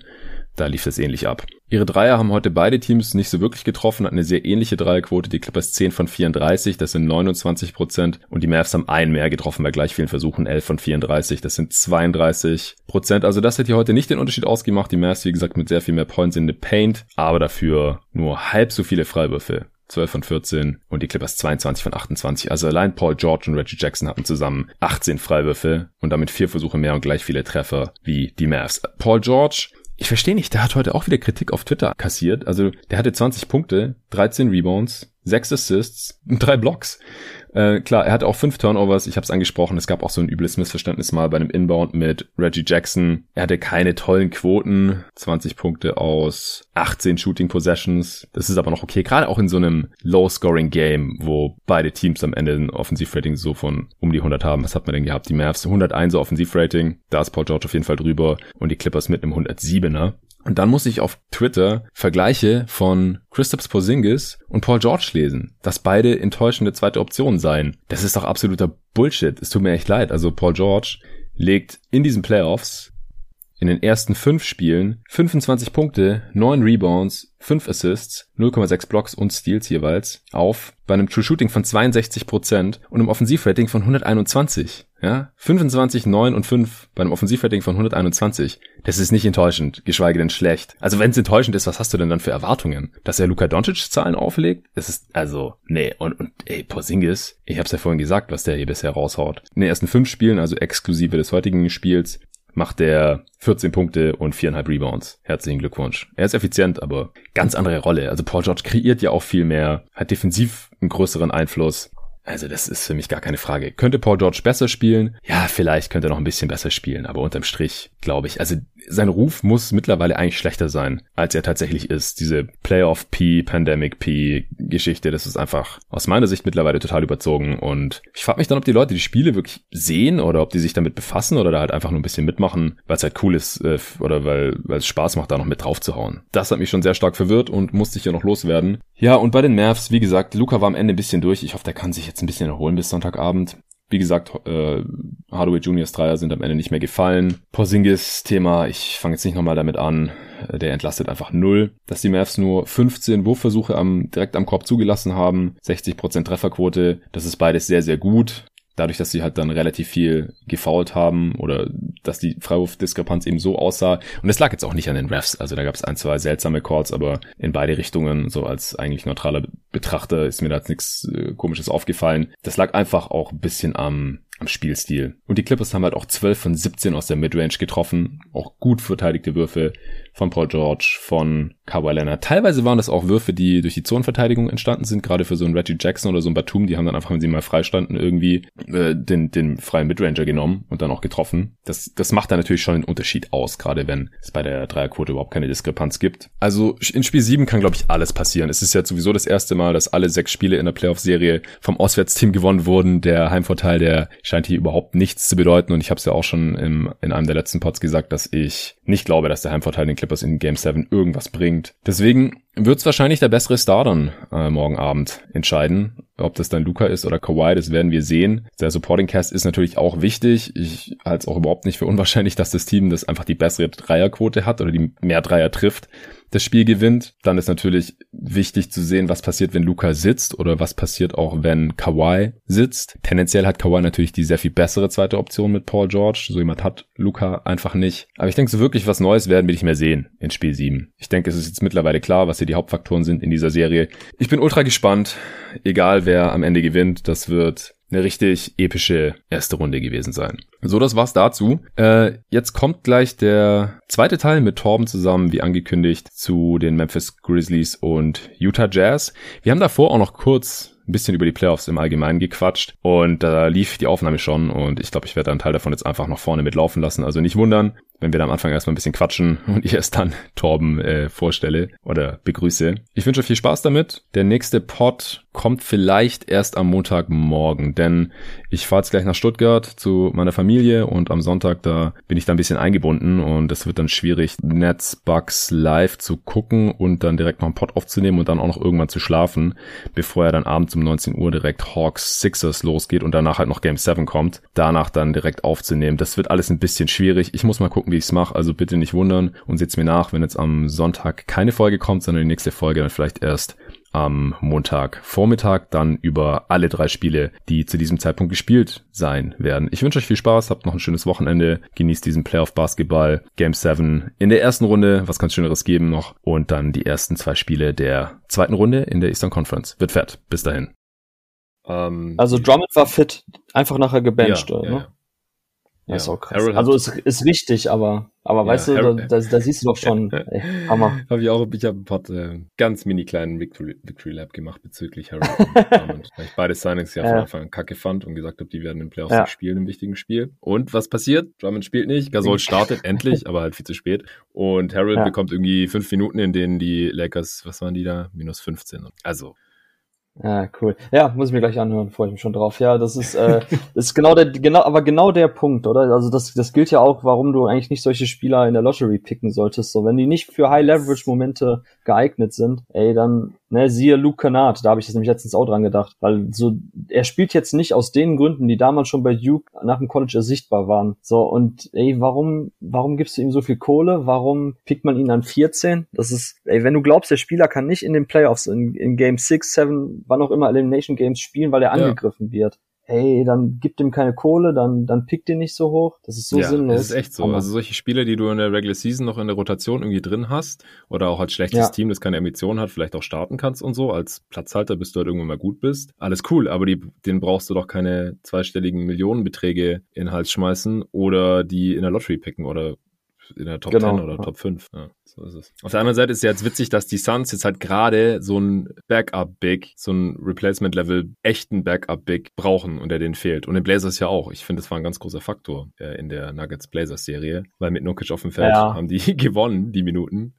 Da lief es ähnlich ab. Ihre Dreier haben heute beide Teams nicht so wirklich getroffen, hatten eine sehr ähnliche Dreierquote. Die Clippers 10 von 34, das sind 29 Prozent. Und die Mavs haben einen mehr getroffen bei gleich vielen Versuchen, 11 von 34, das sind 32 Prozent. Also das hätte hier heute nicht den Unterschied ausgemacht. Die Mavs, wie gesagt, mit sehr viel mehr Points in the Paint, aber dafür nur halb so viele Freiwürfe. 12 von 14 und die Clippers 22 von 28. Also allein Paul George und Reggie Jackson hatten zusammen 18 Freiwürfe und damit vier Versuche mehr und gleich viele Treffer wie die Mavs. Paul George ich verstehe nicht, der hat heute auch wieder Kritik auf Twitter kassiert. Also der hatte 20 Punkte, 13 Rebounds, sechs Assists, drei Blocks. Äh, klar, er hatte auch fünf Turnovers, ich habe es angesprochen, es gab auch so ein übles Missverständnis mal bei einem Inbound mit Reggie Jackson. Er hatte keine tollen Quoten, 20 Punkte aus 18 Shooting Possessions. Das ist aber noch okay, gerade auch in so einem Low-Scoring-Game, wo beide Teams am Ende ein Offensivrating so von um die 100 haben. Was hat man denn gehabt? Die Mavs 101er Offensivrating, da ist Paul George auf jeden Fall drüber und die Clippers mit einem 107er. Und dann muss ich auf Twitter Vergleiche von Christoph Porzingis und Paul George lesen, dass beide enttäuschende zweite Optionen seien. Das ist doch absoluter Bullshit. Es tut mir echt leid. Also Paul George legt in diesen Playoffs in den ersten fünf Spielen 25 Punkte, 9 Rebounds, 5 Assists, 0,6 Blocks und Steals jeweils auf bei einem True Shooting von 62% und einem Offensivrating von 121. Ja, 25, 9 und 5 bei einem Offensivrating von 121. Das ist nicht enttäuschend, geschweige denn schlecht. Also wenn es enttäuschend ist, was hast du denn dann für Erwartungen? Dass er Luka Doncic Zahlen auflegt? Das ist, also, nee. Und, und ey, Porzingis, ich hab's ja vorhin gesagt, was der hier bisher raushaut. In den ersten fünf Spielen, also exklusive des heutigen Spiels, macht er 14 Punkte und viereinhalb Rebounds. Herzlichen Glückwunsch. Er ist effizient, aber ganz andere Rolle. Also Paul George kreiert ja auch viel mehr, hat defensiv einen größeren Einfluss. Also das ist für mich gar keine Frage. Könnte Paul George besser spielen? Ja, vielleicht könnte er noch ein bisschen besser spielen, aber unterm Strich glaube ich. Also sein Ruf muss mittlerweile eigentlich schlechter sein, als er tatsächlich ist. Diese Playoff P, Pandemic P Geschichte, das ist einfach aus meiner Sicht mittlerweile total überzogen. Und ich frage mich dann, ob die Leute die Spiele wirklich sehen oder ob die sich damit befassen oder da halt einfach nur ein bisschen mitmachen, weil es halt cool ist äh, oder weil, weil es Spaß macht, da noch mit drauf zu hauen. Das hat mich schon sehr stark verwirrt und musste ich ja noch loswerden. Ja, und bei den Mavs, wie gesagt, Luca war am Ende ein bisschen durch. Ich hoffe, der kann sich jetzt ein bisschen erholen bis Sonntagabend. Wie gesagt, äh, Hardaway Juniors Dreier sind am Ende nicht mehr gefallen. Porzingis Thema, ich fange jetzt nicht nochmal damit an. Äh, der entlastet einfach null. Dass die Mavs nur 15 Wurfversuche am, direkt am Korb zugelassen haben, 60% Trefferquote, das ist beides sehr, sehr gut dadurch, dass sie halt dann relativ viel gefoult haben oder dass die Freiwurfdiskrepanz eben so aussah. Und es lag jetzt auch nicht an den Refs. Also da gab es ein, zwei seltsame Calls, aber in beide Richtungen, so als eigentlich neutraler Betrachter, ist mir da jetzt nichts äh, komisches aufgefallen. Das lag einfach auch ein bisschen am am Spielstil. Und die Clippers haben halt auch 12 von 17 aus der Midrange getroffen. Auch gut verteidigte Würfe von Paul George, von Kawhi Leonard. Teilweise waren das auch Würfe, die durch die Zonenverteidigung entstanden sind, gerade für so einen Reggie Jackson oder so einen Batum. Die haben dann einfach, wenn sie mal freistanden, irgendwie äh, den, den freien Midranger genommen und dann auch getroffen. Das, das macht dann natürlich schon einen Unterschied aus, gerade wenn es bei der Dreierquote überhaupt keine Diskrepanz gibt. Also in Spiel 7 kann, glaube ich, alles passieren. Es ist ja sowieso das erste Mal, dass alle sechs Spiele in der Playoff-Serie vom Auswärtsteam gewonnen wurden. Der Heimvorteil, der scheint hier überhaupt nichts zu bedeuten. Und ich habe es ja auch schon im, in einem der letzten Pods gesagt, dass ich nicht glaube, dass der Heimvorteil den Clippers in Game 7 irgendwas bringt. Deswegen wird es wahrscheinlich der bessere Star dann äh, morgen Abend entscheiden. Ob das dann Luca ist oder Kawhi, das werden wir sehen. Der Supporting Cast ist natürlich auch wichtig. Ich halte es auch überhaupt nicht für unwahrscheinlich, dass das Team das einfach die bessere Dreierquote hat oder die mehr Dreier trifft das Spiel gewinnt. Dann ist natürlich wichtig zu sehen, was passiert, wenn Luca sitzt oder was passiert auch, wenn Kawhi sitzt. Tendenziell hat Kawhi natürlich die sehr viel bessere zweite Option mit Paul George. So jemand hat Luca einfach nicht. Aber ich denke, so wirklich was Neues werden wir nicht mehr sehen in Spiel 7. Ich denke, es ist jetzt mittlerweile klar, was hier die Hauptfaktoren sind in dieser Serie. Ich bin ultra gespannt. Egal wer am Ende gewinnt, das wird eine richtig epische erste Runde gewesen sein. So, das war's dazu. Äh, jetzt kommt gleich der zweite Teil mit Torben zusammen, wie angekündigt, zu den Memphis Grizzlies und Utah Jazz. Wir haben davor auch noch kurz ein bisschen über die Playoffs im Allgemeinen gequatscht und da lief die Aufnahme schon und ich glaube, ich werde einen Teil davon jetzt einfach noch vorne mitlaufen lassen. Also nicht wundern, wenn wir da am Anfang erstmal ein bisschen quatschen und ich erst dann Torben äh, vorstelle oder begrüße. Ich wünsche viel Spaß damit. Der nächste Pod kommt vielleicht erst am Montagmorgen, denn ich fahre jetzt gleich nach Stuttgart zu meiner Familie und am Sonntag da bin ich da ein bisschen eingebunden und es wird dann schwierig, Nets Bugs live zu gucken und dann direkt noch einen Pod aufzunehmen und dann auch noch irgendwann zu schlafen, bevor er dann abends um 19 Uhr direkt Hawks Sixers losgeht und danach halt noch Game 7 kommt, danach dann direkt aufzunehmen. Das wird alles ein bisschen schwierig. Ich muss mal gucken, wie ich es mache, also bitte nicht wundern und seht's mir nach, wenn jetzt am Sonntag keine Folge kommt, sondern die nächste Folge dann vielleicht erst am Montag Vormittag dann über alle drei Spiele, die zu diesem Zeitpunkt gespielt sein werden. Ich wünsche euch viel Spaß, habt noch ein schönes Wochenende, genießt diesen Playoff Basketball Game 7 in der ersten Runde, was kann es schöneres geben noch und dann die ersten zwei Spiele der zweiten Runde in der Eastern Conference. Wird fett. Bis dahin. Ähm, also Drummond war fit, einfach nachher gebencht, ja, oder? Ja, Ja, ist auch krass. also ist, ist richtig, aber, aber ja, weißt du, da, da, da, siehst du doch schon, ey, Hammer. Hab ich auch, ich habe ein paar äh, ganz mini kleinen Victory, Victory Lab gemacht bezüglich Harry und weil ich beide Signings ja, ja von Anfang an kacke fand und gesagt habe, die werden in den Playoffs ja. spielen im wichtigen Spiel. Und was passiert? Drummond spielt nicht, Gasol startet endlich, aber halt viel zu spät. Und Harold ja. bekommt irgendwie fünf Minuten, in denen die Lakers, was waren die da? Minus 15. Also ja, cool. Ja, muss ich mir gleich anhören, freue ich mich schon drauf. Ja, das ist, äh, das ist genau der, genau, aber genau der Punkt, oder? Also das, das gilt ja auch, warum du eigentlich nicht solche Spieler in der Lottery picken solltest. So, wenn die nicht für High-Leverage-Momente geeignet sind, ey, dann Ne, siehe Luke Kennard, da habe ich das nämlich letztens auch dran gedacht, weil so er spielt jetzt nicht aus den Gründen, die damals schon bei Duke nach dem College sichtbar waren. So und ey, warum warum gibst du ihm so viel Kohle? Warum pickt man ihn an 14? Das ist ey, wenn du glaubst, der Spieler kann nicht in den Playoffs in, in Game 6, 7, wann auch immer Elimination Games spielen, weil er angegriffen ja. wird ey, dann gibt ihm keine Kohle, dann, dann pickt ihn nicht so hoch. Das ist so ja, sinnlos. Das ist echt so. Also solche Spiele, die du in der Regular Season noch in der Rotation irgendwie drin hast oder auch als schlechtes ja. Team, das keine Ambition hat, vielleicht auch starten kannst und so, als Platzhalter, bis du halt irgendwann mal gut bist. Alles cool, aber die, den brauchst du doch keine zweistelligen Millionenbeträge in den Hals schmeißen oder die in der Lottery picken oder in der Top genau. 10 oder Top 5. Ja, so ist es. Auf der anderen Seite ist ja jetzt witzig, dass die Suns jetzt halt gerade so ein Backup-Big, so ein Replacement-Level echten Backup-Big brauchen und der denen fehlt. Und den Blazers ja auch. Ich finde, das war ein ganz großer Faktor äh, in der Nuggets-Blazers-Serie, weil mit Nurkic auf dem Feld ja. haben die gewonnen, die Minuten.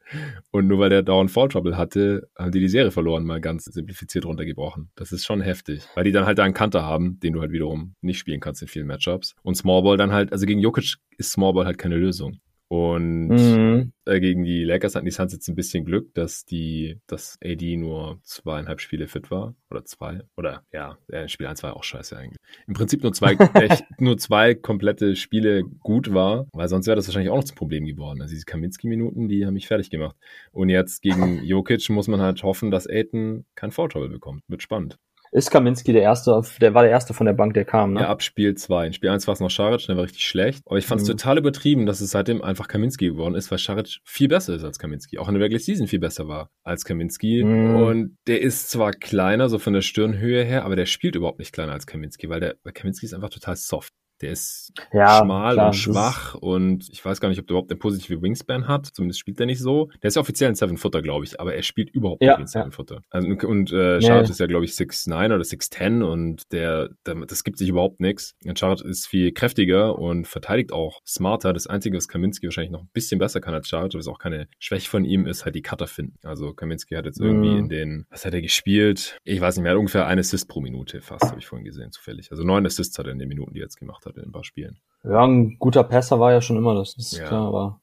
Und nur weil der dauernd Fall-Trouble hatte, haben die die Serie verloren, mal ganz simplifiziert runtergebrochen. Das ist schon heftig, weil die dann halt da einen Kanter haben, den du halt wiederum nicht spielen kannst in vielen Matchups. Und Smallball dann halt, also gegen Jokic ist Smallball halt keine Lösung. Und mhm. äh, gegen die Lakers hatten die Suns jetzt ein bisschen Glück, dass die, dass AD nur zweieinhalb Spiele fit war. Oder zwei. Oder ja, äh, Spiel 1 war auch scheiße eigentlich. Im Prinzip nur zwei, echt, nur zwei komplette Spiele gut war, weil sonst wäre das wahrscheinlich auch noch zum Problem geworden. Also diese Kaminski-Minuten, die haben mich fertig gemacht. Und jetzt gegen Jokic muss man halt hoffen, dass Aiden kein Foul bekommt. Wird spannend. Ist Kaminski der erste, der war der erste von der Bank, der kam, ne? Ja, ab Spiel 2. In Spiel 1 war es noch Scharic, der war richtig schlecht. Aber ich fand es mhm. total übertrieben, dass es seitdem einfach Kaminski geworden ist, weil Scharic viel besser ist als Kaminski. Auch in der Regular Season viel besser war als Kaminski. Mhm. Und der ist zwar kleiner, so von der Stirnhöhe her, aber der spielt überhaupt nicht kleiner als Kaminski, weil der, weil Kaminski ist einfach total soft. Der ist ja, schmal klar, und schwach und ich weiß gar nicht, ob der überhaupt eine positive Wingspan hat. Zumindest spielt er nicht so. Der ist ja offiziell ein Seven-Footer, glaube ich, aber er spielt überhaupt ja, nicht ein Seven-Footer. Also, und äh, Charlotte nee. ist ja, glaube ich, 6'9 oder 6'10 und der, der, das gibt sich überhaupt nichts. Charlotte ist viel kräftiger und verteidigt auch smarter. Das Einzige, was Kaminski wahrscheinlich noch ein bisschen besser kann als Charlotte, was auch keine Schwäche von ihm ist, halt die Cutter finden. Also Kaminski hat jetzt irgendwie mm. in den, was hat er gespielt? Ich weiß nicht mehr, ungefähr ein Assist pro Minute fast, habe ich vorhin gesehen, zufällig. Also neun Assists hat er in den Minuten, die er jetzt gemacht hat in ein paar Spielen. Ja, ein guter Passer war ja schon immer, das ist ja. klar, aber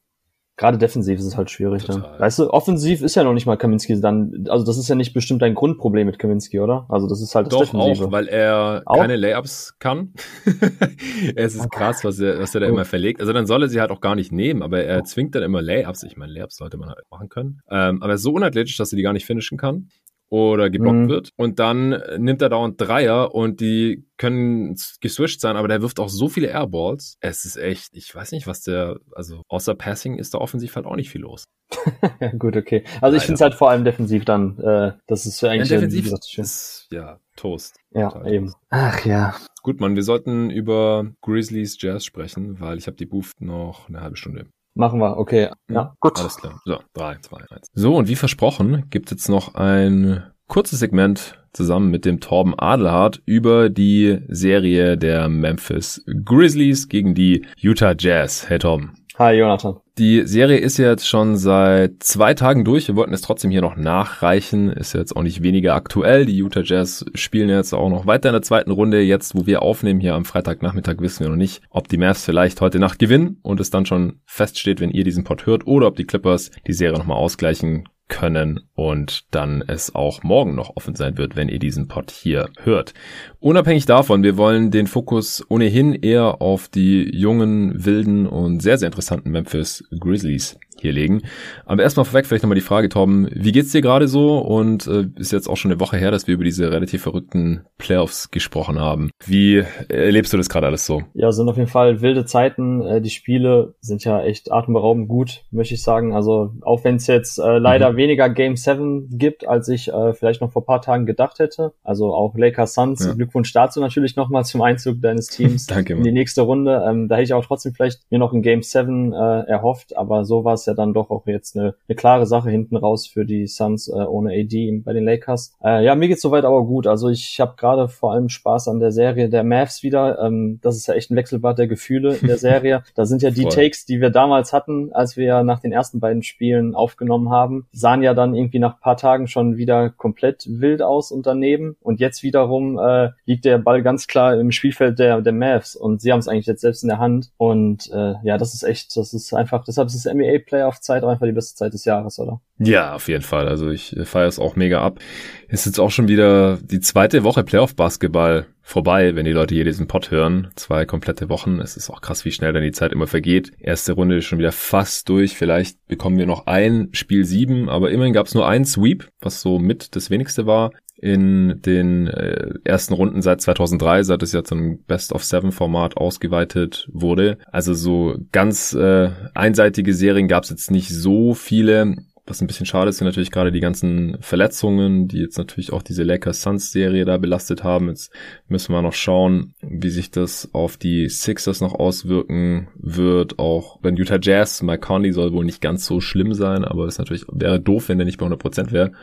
gerade defensiv ist es halt schwierig. Dann. Weißt du, offensiv ist ja noch nicht mal Kaminski dann, also das ist ja nicht bestimmt ein Grundproblem mit Kaminski, oder? Also das ist halt das Doch, Defensive. auch, weil er auch? keine Layups kann. es ist krass, was er, was er da immer verlegt. Also dann soll er sie halt auch gar nicht nehmen, aber er zwingt dann immer Layups. Ich meine, Layups sollte man halt machen können. Ähm, aber er ist so unathletisch, dass er die gar nicht finishen kann oder geblockt mhm. wird. Und dann nimmt er dauernd Dreier und die können geswitcht sein, aber der wirft auch so viele Airballs. Es ist echt, ich weiß nicht, was der, also außer Passing ist da offensiv halt auch nicht viel los. gut, okay. Also Leider. ich finde es halt vor allem defensiv dann, äh, das ist eigentlich ja, defensiv gesagt, schön. Ist, ja, Toast. Ja, Total eben. Toast. Ach ja. Gut, Mann, wir sollten über Grizzlies Jazz sprechen, weil ich habe die Booth noch eine halbe Stunde. Machen wir, okay. Ja, gut. Alles klar. So, drei, zwei, eins. So, und wie versprochen, gibt jetzt noch ein kurzes Segment zusammen mit dem Torben Adelhardt über die Serie der Memphis Grizzlies gegen die Utah Jazz. Hey Torben. Hi Jonathan. Die Serie ist jetzt schon seit zwei Tagen durch. Wir wollten es trotzdem hier noch nachreichen. Ist jetzt auch nicht weniger aktuell. Die Utah Jazz spielen jetzt auch noch weiter in der zweiten Runde. Jetzt, wo wir aufnehmen, hier am Freitagnachmittag, wissen wir noch nicht, ob die Mavs vielleicht heute Nacht gewinnen und es dann schon feststeht, wenn ihr diesen Pod hört, oder ob die Clippers die Serie nochmal ausgleichen können und dann es auch morgen noch offen sein wird, wenn ihr diesen Pod hier hört. Unabhängig davon, wir wollen den Fokus ohnehin eher auf die jungen, wilden und sehr, sehr interessanten Memphis Grizzlies hier legen. Aber erstmal vorweg vielleicht nochmal die Frage, Tom, wie geht's dir gerade so? Und äh, ist jetzt auch schon eine Woche her, dass wir über diese relativ verrückten Playoffs gesprochen haben. Wie erlebst du das gerade alles so? Ja, sind auf jeden Fall wilde Zeiten. Äh, die Spiele sind ja echt atemberaubend gut, möchte ich sagen. Also auch wenn es jetzt äh, leider mhm. weniger Game 7 gibt, als ich äh, vielleicht noch vor paar Tagen gedacht hätte. Also auch Lakers Suns, ja. Glückwunsch dazu natürlich nochmal zum Einzug deines Teams Danke, in die nächste Runde. Ähm, da hätte ich auch trotzdem vielleicht mir noch ein Game 7 äh, erhofft, aber so war es ja dann doch auch jetzt eine, eine klare Sache hinten raus für die Suns äh, ohne AD bei den Lakers. Äh, ja, mir geht's soweit aber gut. Also ich habe gerade vor allem Spaß an der Serie der Mavs wieder. Ähm, das ist ja echt ein Wechselbad der Gefühle in der Serie. da sind ja die Voll. Takes, die wir damals hatten, als wir nach den ersten beiden Spielen aufgenommen haben, sahen ja dann irgendwie nach paar Tagen schon wieder komplett wild aus und daneben. Und jetzt wiederum äh, liegt der Ball ganz klar im Spielfeld der, der Mavs und sie haben es eigentlich jetzt selbst in der Hand. Und äh, ja, das ist echt, das ist einfach, deshalb ist es NBA Playoff-Zeit einfach die beste Zeit des Jahres, oder? Ja, auf jeden Fall. Also ich feiere es auch mega ab. Ist jetzt auch schon wieder die zweite Woche Playoff-Basketball vorbei, wenn die Leute hier diesen Pod hören. Zwei komplette Wochen. Es ist auch krass, wie schnell dann die Zeit immer vergeht. Erste Runde ist schon wieder fast durch. Vielleicht bekommen wir noch ein Spiel sieben, aber immerhin gab es nur ein Sweep, was so mit das wenigste war in den äh, ersten Runden seit 2003, seit es ja zum Best of Seven Format ausgeweitet wurde. Also so ganz äh, einseitige Serien gab es jetzt nicht so viele. Was ein bisschen schade ist, sind natürlich gerade die ganzen Verletzungen, die jetzt natürlich auch diese Lakers Suns Serie da belastet haben. Jetzt müssen wir noch schauen, wie sich das auf die Sixers noch auswirken wird. Auch wenn Utah Jazz, Mike Conley soll wohl nicht ganz so schlimm sein, aber es natürlich wäre doof, wenn der nicht bei 100% wäre.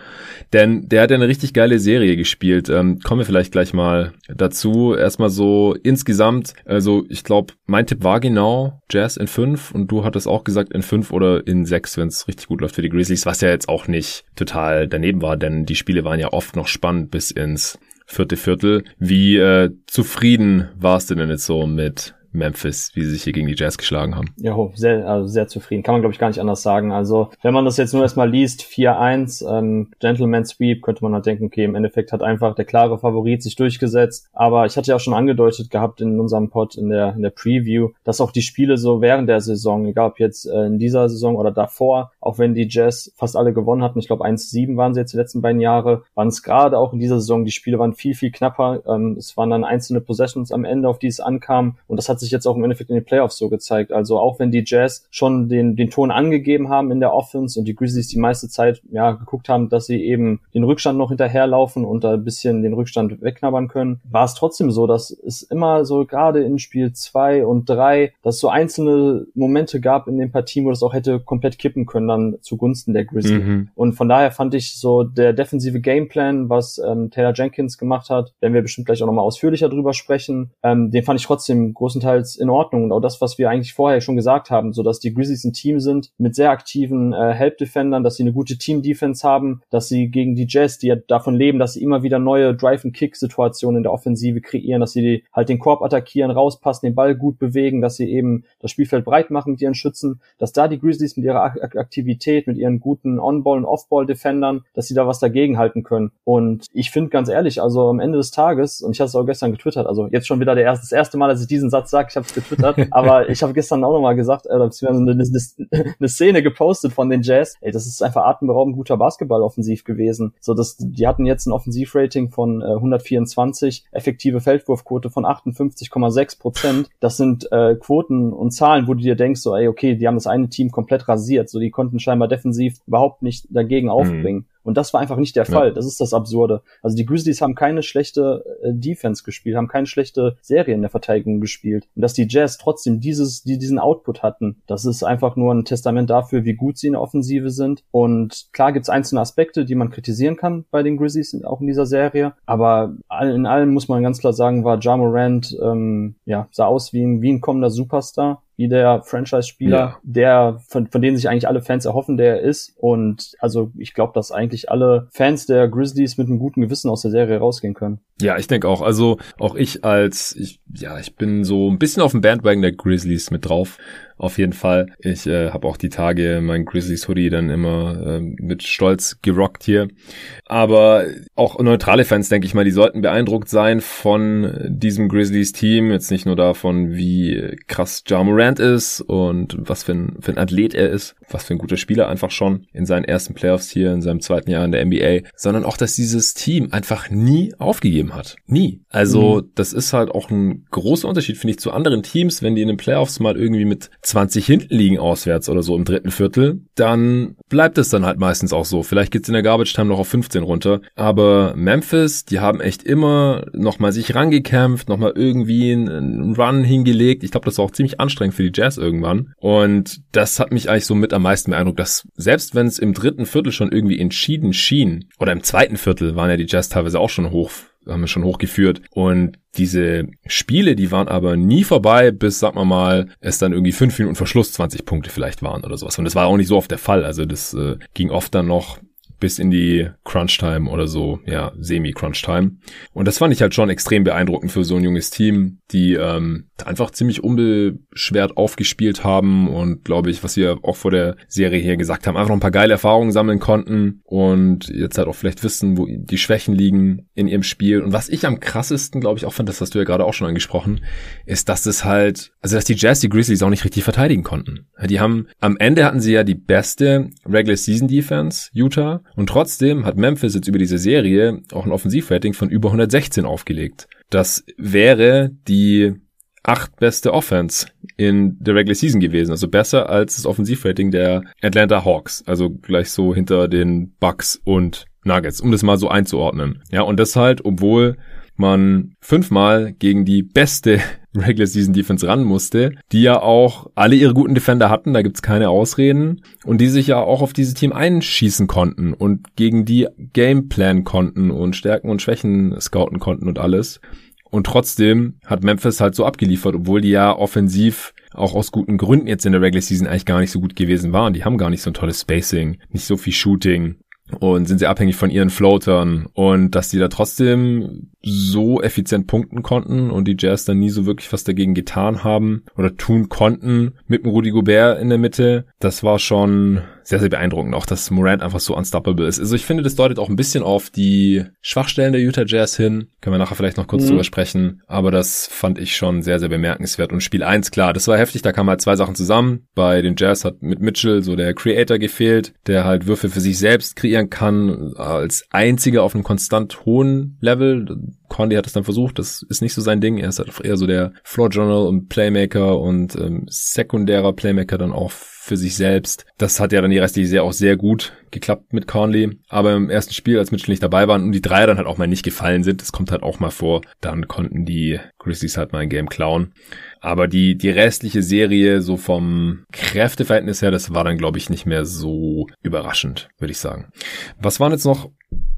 Denn der hat ja eine richtig geile Serie gespielt. Ähm, kommen wir vielleicht gleich mal dazu. Erstmal so insgesamt, also ich glaube, mein Tipp war genau Jazz in 5 und du hattest auch gesagt in 5 oder in 6, wenn es richtig gut läuft für die Grizzlies. Grizzlies, was ja jetzt auch nicht total daneben war, denn die Spiele waren ja oft noch spannend bis ins vierte Viertel. Wie äh, zufrieden warst du denn jetzt so mit Memphis, wie sie sich hier gegen die Jazz geschlagen haben. Ja, sehr, also sehr zufrieden. Kann man, glaube ich, gar nicht anders sagen. Also, wenn man das jetzt nur erstmal liest, 4-1, ähm, Gentleman Sweep, könnte man halt denken, okay, im Endeffekt hat einfach der klare Favorit sich durchgesetzt. Aber ich hatte ja auch schon angedeutet gehabt in unserem Pod in der, in der Preview, dass auch die Spiele so während der Saison, egal ob jetzt äh, in dieser Saison oder davor, auch wenn die Jazz fast alle gewonnen hatten, ich glaube 1-7 waren sie jetzt die letzten beiden Jahre, waren es gerade auch in dieser Saison, die Spiele waren viel, viel knapper. Ähm, es waren dann einzelne Possessions am Ende, auf die es ankam. Und das hat sich jetzt auch im Endeffekt in den Playoffs so gezeigt. Also auch wenn die Jazz schon den, den Ton angegeben haben in der Offense und die Grizzlies die meiste Zeit ja geguckt haben, dass sie eben den Rückstand noch hinterherlaufen und da ein bisschen den Rückstand wegknabbern können, war es trotzdem so, dass es immer so gerade in Spiel zwei und drei, dass es so einzelne Momente gab in den Partien, wo das auch hätte komplett kippen können dann zugunsten der Grizzlies. Mhm. Und von daher fand ich so der defensive Gameplan, was ähm, Taylor Jenkins gemacht hat, werden wir bestimmt gleich auch nochmal ausführlicher drüber sprechen, ähm, den fand ich trotzdem großenteils in Ordnung und auch das, was wir eigentlich vorher schon gesagt haben, so dass die Grizzlies ein Team sind mit sehr aktiven äh, Help Defendern, dass sie eine gute Team Defense haben, dass sie gegen die Jazz, die ja davon leben, dass sie immer wieder neue Drive and Kick Situationen in der Offensive kreieren, dass sie die, halt den Korb attackieren, rauspassen, den Ball gut bewegen, dass sie eben das Spielfeld breit machen mit ihren Schützen, dass da die Grizzlies mit ihrer Aktivität, mit ihren guten On-Ball und Off-Ball Defendern, dass sie da was dagegen halten können. Und ich finde ganz ehrlich, also am Ende des Tages, und ich hatte es auch gestern getwittert, also jetzt schon wieder der erste, das erste Mal, dass ich diesen Satz sage, ich habe es getwittert, aber ich habe gestern auch nochmal gesagt, äh, eine, eine, eine Szene gepostet von den Jazz, ey, das ist einfach atemberaubend guter Basketball offensiv gewesen. So, das, die hatten jetzt ein Offensivrating von äh, 124, effektive Feldwurfquote von 58,6 Prozent. Das sind äh, Quoten und Zahlen, wo du dir denkst, so, ey, okay, die haben das eine Team komplett rasiert, so die konnten scheinbar defensiv überhaupt nicht dagegen mhm. aufbringen. Mhm. Und das war einfach nicht der Fall. Ja. Das ist das Absurde. Also die Grizzlies haben keine schlechte äh, Defense gespielt, haben keine schlechte Serie in der Verteidigung gespielt. Und dass die Jazz trotzdem dieses, die diesen Output hatten, das ist einfach nur ein Testament dafür, wie gut sie in der Offensive sind. Und klar gibt's einzelne Aspekte, die man kritisieren kann bei den Grizzlies, auch in dieser Serie. Aber in allem muss man ganz klar sagen, war Ja Morant, ähm, ja, sah aus wie ein, wie ein kommender Superstar wie der Franchise-Spieler, ja. der von, von denen sich eigentlich alle Fans erhoffen, der er ist. Und also ich glaube, dass eigentlich alle Fans der Grizzlies mit einem guten Gewissen aus der Serie rausgehen können. Ja, ich denke auch. Also auch ich als, ich, ja, ich bin so ein bisschen auf dem Bandwagon der Grizzlies mit drauf. Auf jeden Fall. Ich äh, habe auch die Tage mein Grizzlies Hoodie dann immer äh, mit Stolz gerockt hier. Aber auch neutrale Fans, denke ich mal, die sollten beeindruckt sein von diesem Grizzlies Team. Jetzt nicht nur davon, wie krass Ja Morant ist und was für ein, für ein Athlet er ist, was für ein guter Spieler einfach schon in seinen ersten Playoffs hier in seinem zweiten Jahr in der NBA, sondern auch, dass dieses Team einfach nie aufgegeben hat. Nie. Also mhm. das ist halt auch ein großer Unterschied, finde ich, zu anderen Teams, wenn die in den Playoffs mal irgendwie mit 20 hinten liegen auswärts oder so im dritten Viertel, dann bleibt es dann halt meistens auch so. Vielleicht geht's in der Garbage Time noch auf 15 runter. Aber Memphis, die haben echt immer nochmal sich rangekämpft, nochmal irgendwie einen Run hingelegt. Ich glaube, das war auch ziemlich anstrengend für die Jazz irgendwann. Und das hat mich eigentlich so mit am meisten beeindruckt, dass selbst wenn es im dritten Viertel schon irgendwie entschieden schien, oder im zweiten Viertel waren ja die Jazz teilweise auch schon hoch haben wir schon hochgeführt. Und diese Spiele, die waren aber nie vorbei, bis, sag mal mal, es dann irgendwie fünf Minuten Verschluss 20 Punkte vielleicht waren oder sowas. Und das war auch nicht so oft der Fall. Also das äh, ging oft dann noch bis in die Crunch-Time oder so, ja, Semi-Crunch-Time. Und das fand ich halt schon extrem beeindruckend für so ein junges Team, die ähm, einfach ziemlich unbeschwert aufgespielt haben und glaube ich, was wir auch vor der Serie hier gesagt haben, einfach noch ein paar geile Erfahrungen sammeln konnten und jetzt halt auch vielleicht wissen, wo die Schwächen liegen in ihrem Spiel. Und was ich am krassesten, glaube ich, auch fand, das hast du ja gerade auch schon angesprochen, ist, dass es halt, also dass die Jazz die Grizzlies auch nicht richtig verteidigen konnten. Die haben, am Ende hatten sie ja die beste Regular Season Defense, Utah, und trotzdem hat Memphis jetzt über diese Serie auch ein Offensivrating von über 116 aufgelegt. Das wäre die acht beste Offense in der Regular Season gewesen. Also besser als das Offensivrating der Atlanta Hawks. Also gleich so hinter den Bucks und Nuggets, um das mal so einzuordnen. Ja, und das halt, obwohl man fünfmal gegen die beste Regular Season Defense ran musste, die ja auch alle ihre guten Defender hatten, da gibt's keine Ausreden und die sich ja auch auf dieses Team einschießen konnten und gegen die Gameplan konnten und Stärken und Schwächen scouten konnten und alles. Und trotzdem hat Memphis halt so abgeliefert, obwohl die ja offensiv auch aus guten Gründen jetzt in der Regular Season eigentlich gar nicht so gut gewesen waren. Die haben gar nicht so ein tolles Spacing, nicht so viel Shooting und sind sehr abhängig von ihren Floatern und dass die da trotzdem so effizient punkten konnten und die Jazz dann nie so wirklich was dagegen getan haben oder tun konnten mit dem Rudy Gobert in der Mitte, das war schon sehr, sehr beeindruckend. Auch, dass Morant einfach so unstoppable ist. Also ich finde, das deutet auch ein bisschen auf die Schwachstellen der Utah Jazz hin. Können wir nachher vielleicht noch kurz mhm. drüber sprechen. Aber das fand ich schon sehr, sehr bemerkenswert. Und Spiel 1, klar, das war heftig. Da kamen halt zwei Sachen zusammen. Bei den Jazz hat mit Mitchell so der Creator gefehlt, der halt Würfel für sich selbst kreieren kann, als einziger auf einem konstant hohen Level. Conley hat es dann versucht, das ist nicht so sein Ding. Er ist halt eher so der Floor Journal und Playmaker und ähm, sekundärer Playmaker dann auch für sich selbst. Das hat ja dann die restliche Serie auch sehr gut geklappt mit Conley. Aber im ersten Spiel, als Mitchell nicht dabei waren und die Dreier dann halt auch mal nicht gefallen sind, das kommt halt auch mal vor, dann konnten die Grizzlies halt mal ein Game klauen. Aber die, die restliche Serie, so vom Kräfteverhältnis her, das war dann, glaube ich, nicht mehr so überraschend, würde ich sagen. Was waren jetzt noch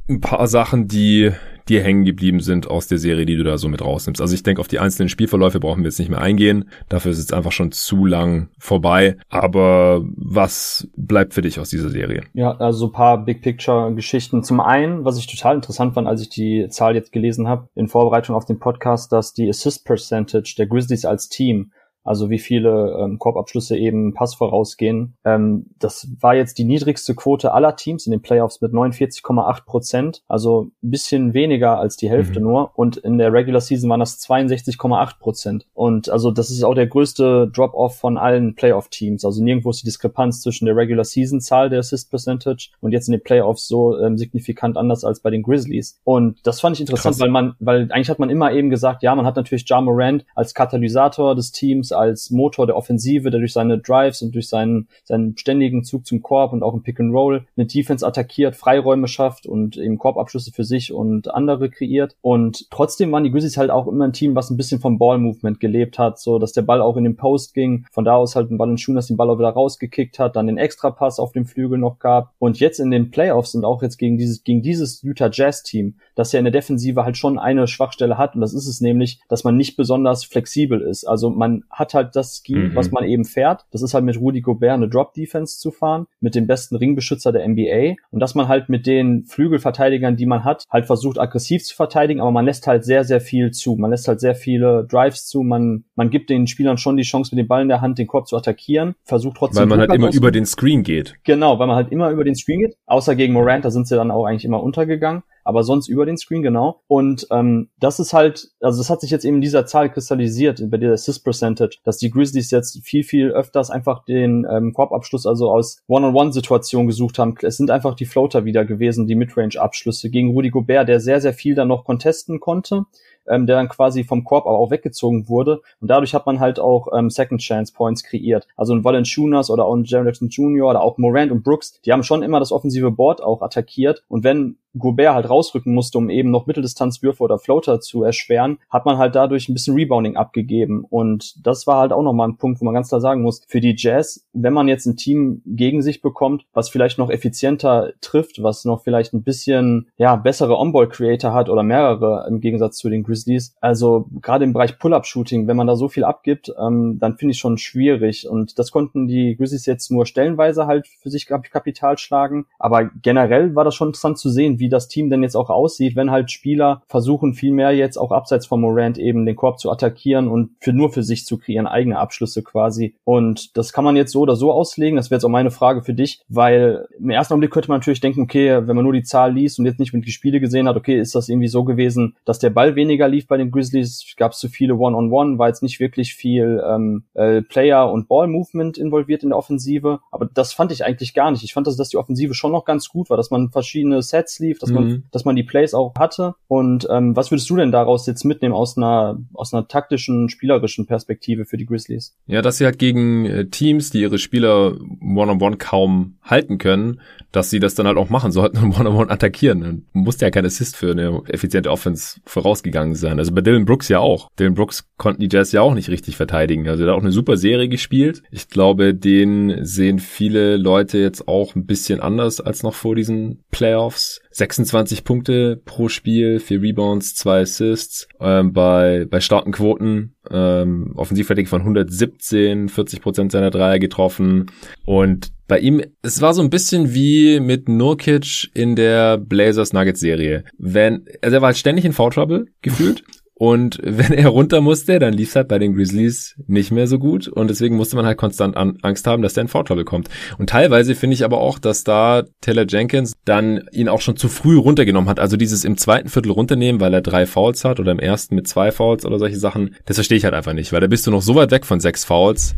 ein paar Sachen, die dir hängen geblieben sind aus der Serie, die du da so mit rausnimmst. Also ich denke, auf die einzelnen Spielverläufe brauchen wir jetzt nicht mehr eingehen. Dafür ist es einfach schon zu lang vorbei. Aber was bleibt für dich aus dieser Serie? Ja, also ein paar Big Picture Geschichten. Zum einen, was ich total interessant fand, als ich die Zahl jetzt gelesen habe, in Vorbereitung auf den Podcast, dass die Assist Percentage der Grizzlies als Team also wie viele ähm, Korbabschlüsse eben Pass vorausgehen. Ähm, das war jetzt die niedrigste Quote aller Teams in den Playoffs mit 49,8 Prozent, also ein bisschen weniger als die Hälfte mhm. nur. Und in der Regular Season waren das 62,8 Prozent. Und also das ist auch der größte Drop-off von allen Playoff-Teams. Also nirgendwo ist die Diskrepanz zwischen der Regular Season-Zahl der Assist Percentage und jetzt in den Playoffs so ähm, signifikant anders als bei den Grizzlies. Und das fand ich interessant, Krass. weil man, weil eigentlich hat man immer eben gesagt, ja, man hat natürlich Ja Morant als Katalysator des Teams als Motor der Offensive, der durch seine Drives und durch seinen, seinen ständigen Zug zum Korb und auch im Pick and Roll eine Defense attackiert, Freiräume schafft und eben Korbabschlüsse für sich und andere kreiert. Und trotzdem waren die Grizzlies halt auch immer ein Team, was ein bisschen vom Ball-Movement gelebt hat, so dass der Ball auch in den Post ging, von da aus halt ein Ball in Schuhen, dass den Ball auch wieder rausgekickt hat, dann den Extrapass auf dem Flügel noch gab. Und jetzt in den Playoffs und auch jetzt gegen dieses, gegen dieses Utah Jazz Team, das ja in der Defensive halt schon eine Schwachstelle hat und das ist es nämlich, dass man nicht besonders flexibel ist. Also man hat halt das Scheme, mhm. was man eben fährt. Das ist halt mit Rudy Gobert eine Drop-Defense zu fahren, mit dem besten Ringbeschützer der NBA und dass man halt mit den Flügelverteidigern, die man hat, halt versucht aggressiv zu verteidigen, aber man lässt halt sehr, sehr viel zu. Man lässt halt sehr viele Drives zu, man, man gibt den Spielern schon die Chance, mit dem Ball in der Hand den Korb zu attackieren, versucht trotzdem. Weil man halt immer über den Screen geht. Genau, weil man halt immer über den Screen geht. Außer gegen Morant, da sind sie dann auch eigentlich immer untergegangen aber sonst über den Screen, genau. Und ähm, das ist halt, also das hat sich jetzt eben in dieser Zahl kristallisiert, bei der Assist Percentage, dass die Grizzlies jetzt viel, viel öfters einfach den ähm, Korbabschluss also aus One-on-One-Situationen gesucht haben. Es sind einfach die Floater wieder gewesen, die Midrange-Abschlüsse gegen Rudy Gobert, der sehr, sehr viel dann noch contesten konnte ähm, der dann quasi vom Korb aber auch weggezogen wurde. Und dadurch hat man halt auch ähm, Second Chance Points kreiert. Also ein Valanciunas oder auch ein Jared Jackson Jr. oder auch Morant und Brooks, die haben schon immer das offensive Board auch attackiert. Und wenn Gobert halt rausrücken musste, um eben noch Mitteldistanzwürfe oder Floater zu erschweren, hat man halt dadurch ein bisschen Rebounding abgegeben. Und das war halt auch nochmal ein Punkt, wo man ganz klar sagen muss, für die Jazz, wenn man jetzt ein Team gegen sich bekommt, was vielleicht noch effizienter trifft, was noch vielleicht ein bisschen, ja, bessere On-Ball-Creator hat oder mehrere im Gegensatz zu den Grizzlies, also gerade im Bereich Pull-Up-Shooting, wenn man da so viel abgibt, ähm, dann finde ich schon schwierig. Und das konnten die Grizzlies jetzt nur stellenweise halt für sich Kapital schlagen. Aber generell war das schon interessant zu sehen, wie das Team denn jetzt auch aussieht, wenn halt Spieler versuchen viel mehr jetzt auch abseits von Morant eben den Korb zu attackieren und für nur für sich zu kreieren, eigene Abschlüsse quasi. Und das kann man jetzt so oder so auslegen. Das wäre jetzt auch meine Frage für dich, weil im ersten Augenblick könnte man natürlich denken, okay, wenn man nur die Zahl liest und jetzt nicht mit die Spiele gesehen hat, okay, ist das irgendwie so gewesen, dass der Ball weniger lief bei den Grizzlies, gab es zu viele One-on-One, -on -One, war jetzt nicht wirklich viel ähm, äh, Player- und Ball-Movement involviert in der Offensive. Aber das fand ich eigentlich gar nicht. Ich fand, dass, dass die Offensive schon noch ganz gut war, dass man verschiedene Sets lief, dass mhm. man, dass man die Plays auch hatte. Und ähm, was würdest du denn daraus jetzt mitnehmen aus einer, aus einer taktischen, spielerischen Perspektive für die Grizzlies? Ja, dass sie halt gegen äh, Teams, die ihre Spieler one-on-one -on -one kaum halten können, dass sie das dann halt auch machen sollten und One-on-One -on -one attackieren. Und musste ja kein Assist für eine effiziente Offense vorausgegangen sein. Also bei Dylan Brooks ja auch. Dylan Brooks konnten die Jazz ja auch nicht richtig verteidigen. Also er hat auch eine super Serie gespielt. Ich glaube, den sehen viele Leute jetzt auch ein bisschen anders als noch vor diesen Playoffs. 26 Punkte pro Spiel, vier Rebounds, zwei Assists, ähm, bei, bei starken Quoten, ähm, Offensivrating von 117, 40 Prozent seiner Dreier getroffen und bei ihm, es war so ein bisschen wie mit Nurkic in der Blazers Nuggets Serie. Wenn, also er war halt ständig in Foul Trouble gefühlt und wenn er runter musste, dann lief es halt bei den Grizzlies nicht mehr so gut. Und deswegen musste man halt konstant an, Angst haben, dass der in Vorteil bekommt. Und teilweise finde ich aber auch, dass da Taylor Jenkins dann ihn auch schon zu früh runtergenommen hat. Also dieses im zweiten Viertel runternehmen, weil er drei Fouls hat oder im ersten mit zwei Fouls oder solche Sachen, das verstehe ich halt einfach nicht. Weil da bist du noch so weit weg von sechs Fouls,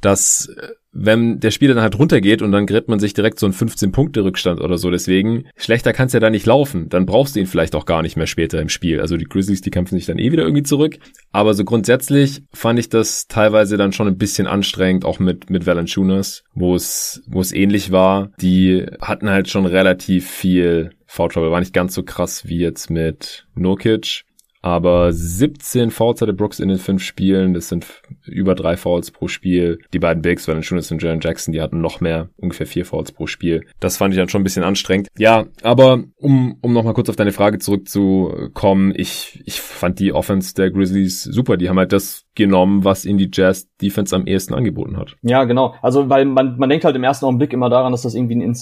dass wenn der Spieler dann halt runtergeht und dann gerät man sich direkt so einen 15-Punkte-Rückstand oder so. Deswegen, schlechter kann's ja da nicht laufen. Dann brauchst du ihn vielleicht auch gar nicht mehr später im Spiel. Also die Grizzlies, die kämpfen sich dann eh wieder irgendwie zurück. Aber so grundsätzlich fand ich das teilweise dann schon ein bisschen anstrengend, auch mit, mit Valanciunas, wo es, wo es ähnlich war. Die hatten halt schon relativ viel Foul Trouble. War nicht ganz so krass wie jetzt mit Nurkic. Aber 17 Fouls hatte Brooks in den fünf Spielen. Das sind über drei Fouls pro Spiel. Die beiden Bigs, Valanciunas und Jalen Jackson, die hatten noch mehr, ungefähr vier Fouls pro Spiel. Das fand ich dann schon ein bisschen anstrengend. Ja, aber um, um nochmal kurz auf deine Frage zurückzukommen, ich, ich fand die Offense der Grizzlies super. Die haben halt das genommen, was ihnen die Jazz Defense am ehesten angeboten hat. Ja, genau. Also, weil man, man denkt halt im ersten Augenblick immer daran, dass das irgendwie ein,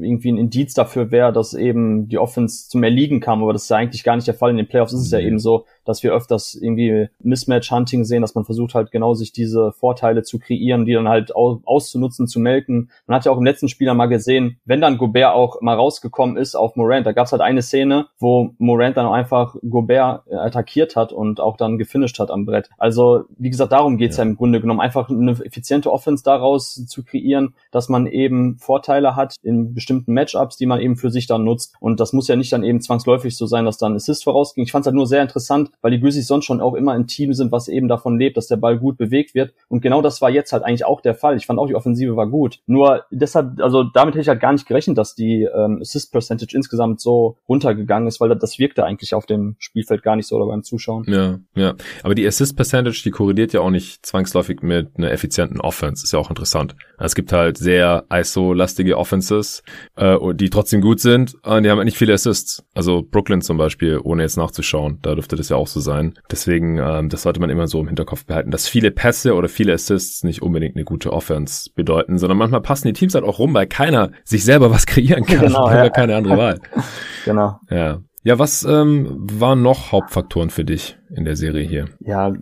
irgendwie ein Indiz dafür wäre, dass eben die Offense zum Erliegen kam, aber das ist ja eigentlich gar nicht der Fall. In den Playoffs ist es ja eben so, dass wir öfters irgendwie Mismatch-Hunting sehen, dass man versucht halt genau sich diese Vorteile zu kreieren, die dann halt auszunutzen, zu melken. Man hat ja auch im letzten Spiel mal gesehen, wenn dann Gobert auch mal rausgekommen ist auf Morant, da gab es halt eine Szene, wo Morant dann einfach Gobert attackiert hat und auch dann gefinisht hat am Brett. Also wie gesagt, darum geht's ja. ja im Grunde genommen, einfach eine effiziente Offense daraus zu kreieren, dass man eben Vorteile hat in bestimmten Matchups, die man eben für sich dann nutzt. Und das muss ja nicht dann eben zwangsläufig so sein, dass dann Assist vorausging. Ich fand es halt nur sehr interessant, weil die Grizzlies sonst schon auch immer ein Team sind, was eben davon lebt, dass der Ball gut bewegt wird. Und genau das war jetzt halt eigentlich auch der Fall. Ich fand auch, die Offensive war gut. Nur deshalb, also damit hätte ich halt gar nicht gerechnet, dass die ähm, Assist Percentage insgesamt so runtergegangen ist, weil das wirkte eigentlich auf dem Spielfeld gar nicht so oder beim Zuschauen. Ja, ja. Aber die Assist Percentage, die korreliert ja auch nicht zwangsläufig mit einer effizienten Offense. Ist ja auch interessant. Es gibt halt sehr ISO-lastige Offenses, äh, die trotzdem gut sind, und die haben halt nicht viele Assists. Also Brooklyn zum Beispiel, ohne jetzt nachzuschauen, da dürfte das ja auch so sein. Deswegen, ähm, das sollte man immer so im Hinterkopf behalten, dass viele Pässe oder viele Assists nicht unbedingt eine gute Offense bedeuten, sondern manchmal passen die Teams halt auch rum, weil keiner sich selber was kreieren kann. Genau, ja. keine andere Wahl. genau. Ja. Ja, was ähm, waren noch Hauptfaktoren für dich? In der Serie hier. Ja,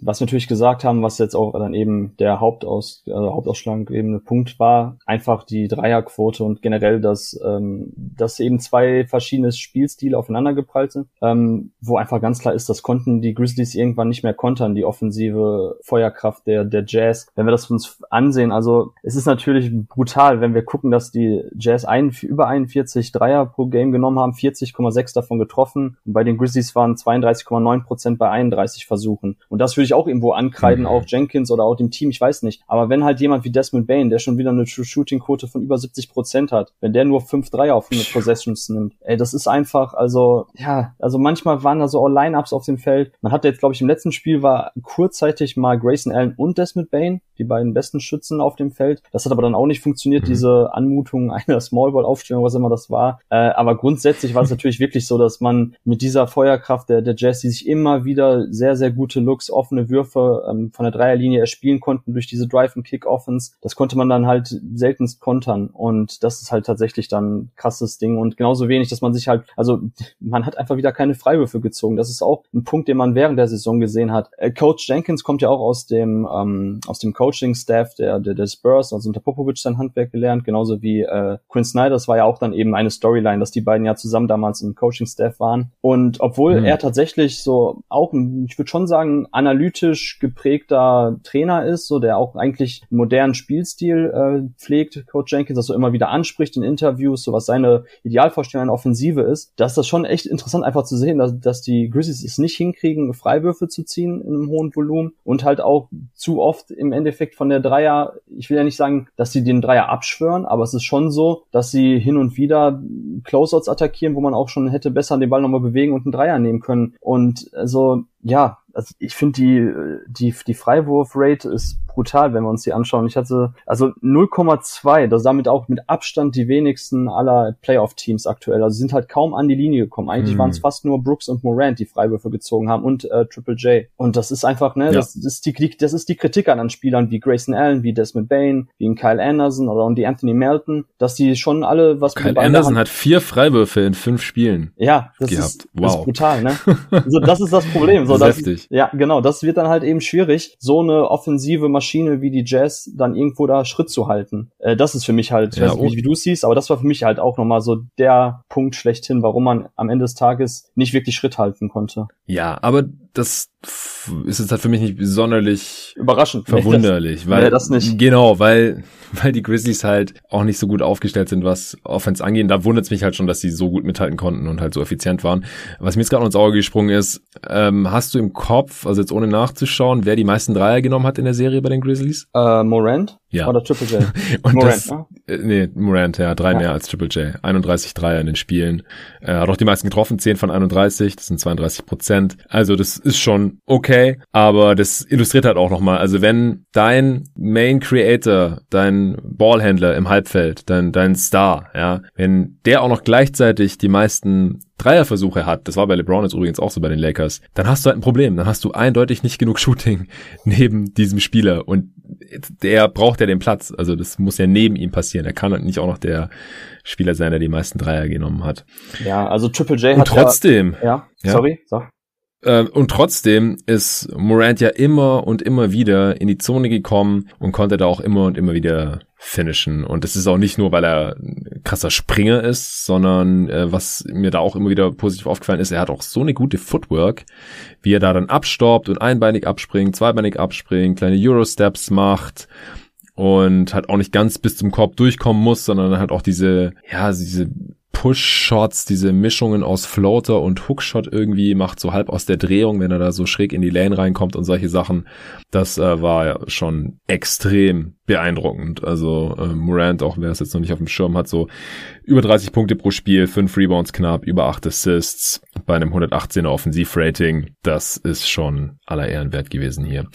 was wir natürlich gesagt haben, was jetzt auch dann eben der Hauptaus, äh, hauptausschlaggebende Punkt war, einfach die Dreierquote und generell, dass, ähm, dass eben zwei verschiedene Spielstile aufeinander geprallt sind, ähm, wo einfach ganz klar ist, das konnten die Grizzlies irgendwann nicht mehr kontern, die offensive Feuerkraft der, der Jazz. Wenn wir das uns ansehen, also es ist natürlich brutal, wenn wir gucken, dass die Jazz ein, über 41 Dreier pro Game genommen haben, 40,6 davon getroffen und bei den Grizzlies waren 32,9 Prozent bei 31 Versuchen. Und das würde ich auch irgendwo ankreiden, mhm. auch Jenkins oder auch dem Team, ich weiß nicht. Aber wenn halt jemand wie Desmond Bain, der schon wieder eine Shooting-Quote von über 70 Prozent hat, wenn der nur 5 Dreier auf 100 Possessions nimmt, ey, das ist einfach, also, ja, also manchmal waren da so auch Line-Ups auf dem Feld. Man hatte jetzt, glaube ich, im letzten Spiel war kurzzeitig mal Grayson Allen und Desmond Bain, die beiden besten Schützen auf dem Feld. Das hat aber dann auch nicht funktioniert, mhm. diese Anmutung einer Smallball-Aufstellung, was immer das war. Äh, aber grundsätzlich war es natürlich wirklich so, dass man mit dieser Feuerkraft der, der Jazz, die sich immer immer wieder sehr, sehr gute Looks, offene Würfe ähm, von der Dreierlinie erspielen konnten durch diese Drive-and-Kick-Offense. Das konnte man dann halt seltenst kontern und das ist halt tatsächlich dann ein krasses Ding und genauso wenig, dass man sich halt, also man hat einfach wieder keine Freiwürfe gezogen. Das ist auch ein Punkt, den man während der Saison gesehen hat. Äh, Coach Jenkins kommt ja auch aus dem ähm, aus dem Coaching-Staff der, der, der Spurs, also unter Popovic sein Handwerk gelernt, genauso wie äh, Quinn Snyder. Das war ja auch dann eben eine Storyline, dass die beiden ja zusammen damals im Coaching-Staff waren. Und obwohl mhm. er tatsächlich so auch, ich würde schon sagen, analytisch geprägter Trainer ist, so der auch eigentlich modernen Spielstil äh, pflegt, Coach Jenkins, das so immer wieder anspricht in Interviews, so was seine Idealvorstellung an Offensive ist. Da ist das schon echt interessant einfach zu sehen, dass, dass die Grizzlies es nicht hinkriegen, Freiwürfe zu ziehen in einem hohen Volumen und halt auch zu oft im Endeffekt von der Dreier, ich will ja nicht sagen, dass sie den Dreier abschwören, aber es ist schon so, dass sie hin und wieder Closeouts attackieren, wo man auch schon hätte besser den Ball nochmal bewegen und einen Dreier nehmen können. Und also ja, also ich finde die, die, die Freiwurfrate ist brutal, wenn wir uns die anschauen. Ich hatte also 0,2, das ist damit auch mit Abstand die wenigsten aller Playoff-Teams aktuell. Also sind halt kaum an die Linie gekommen. Eigentlich mhm. waren es fast nur Brooks und Morant, die Freiwürfe gezogen haben und äh, Triple J. Und das ist einfach, ne, ja. das, das, ist die, das ist die Kritik an, an Spielern wie Grayson Allen, wie Desmond Bain, wie Kyle Anderson oder die Anthony Melton, dass die schon alle was Kyle Anderson hat vier Freiwürfe in fünf Spielen. Ja, das, ist, wow. ist brutal, ne? also das ist das Problem. So, das, das ja, genau, das wird dann halt eben schwierig, so eine offensive Maschine wie die Jazz dann irgendwo da Schritt zu halten. Äh, das ist für mich halt, ja, nicht, wie, wie du siehst, aber das war für mich halt auch nochmal so der Punkt schlechthin, warum man am Ende des Tages nicht wirklich Schritt halten konnte. Ja, aber das ist jetzt halt für mich nicht sonderlich überraschend, verwunderlich, nee, das, weil nee, das nicht. genau, weil weil die Grizzlies halt auch nicht so gut aufgestellt sind, was Offense angeht. Da wundert es mich halt schon, dass sie so gut mithalten konnten und halt so effizient waren. Was mir jetzt gerade ins Auge gesprungen ist, ähm, hast du im Kopf, also jetzt ohne nachzuschauen, wer die meisten Dreier genommen hat in der Serie bei den Grizzlies? Äh, Morant? Ja. Oder Triple J? und Morant, das, ne? Äh, nee, Morant, ja, drei ja. mehr als Triple J. 31 Dreier in den Spielen. Äh, hat auch die meisten getroffen, 10 von 31, das sind 32 Prozent. Also das ist schon okay, aber das illustriert halt auch nochmal, also wenn dein Main Creator, dein Ballhändler im Halbfeld, dein, dein Star, ja, wenn der auch noch gleichzeitig die meisten Dreierversuche hat, das war bei LeBron jetzt übrigens auch so bei den Lakers, dann hast du halt ein Problem. Dann hast du eindeutig nicht genug Shooting neben diesem Spieler und der braucht ja den Platz. Also das muss ja neben ihm passieren. Er kann halt nicht auch noch der Spieler sein, der die meisten Dreier genommen hat. Ja, also Triple J und hat trotzdem, ja, ja, sorry, sag. Äh, und trotzdem ist Morant ja immer und immer wieder in die Zone gekommen und konnte da auch immer und immer wieder finishen. Und das ist auch nicht nur, weil er ein krasser Springer ist, sondern äh, was mir da auch immer wieder positiv aufgefallen ist, er hat auch so eine gute Footwork, wie er da dann abstoppt und einbeinig abspringt, zweibeinig abspringt, kleine Euro-Steps macht und halt auch nicht ganz bis zum Korb durchkommen muss, sondern halt auch diese, ja, diese Push-Shots, diese Mischungen aus Floater und Hookshot irgendwie macht, so halb aus der Drehung, wenn er da so schräg in die Lane reinkommt und solche Sachen. Das äh, war ja schon extrem beeindruckend. Also äh, Morant, auch wer es jetzt noch nicht auf dem Schirm hat, so über 30 Punkte pro Spiel, 5 Rebounds knapp, über 8 Assists, bei einem 118er Offensivrating. Das ist schon aller Ehren wert gewesen hier.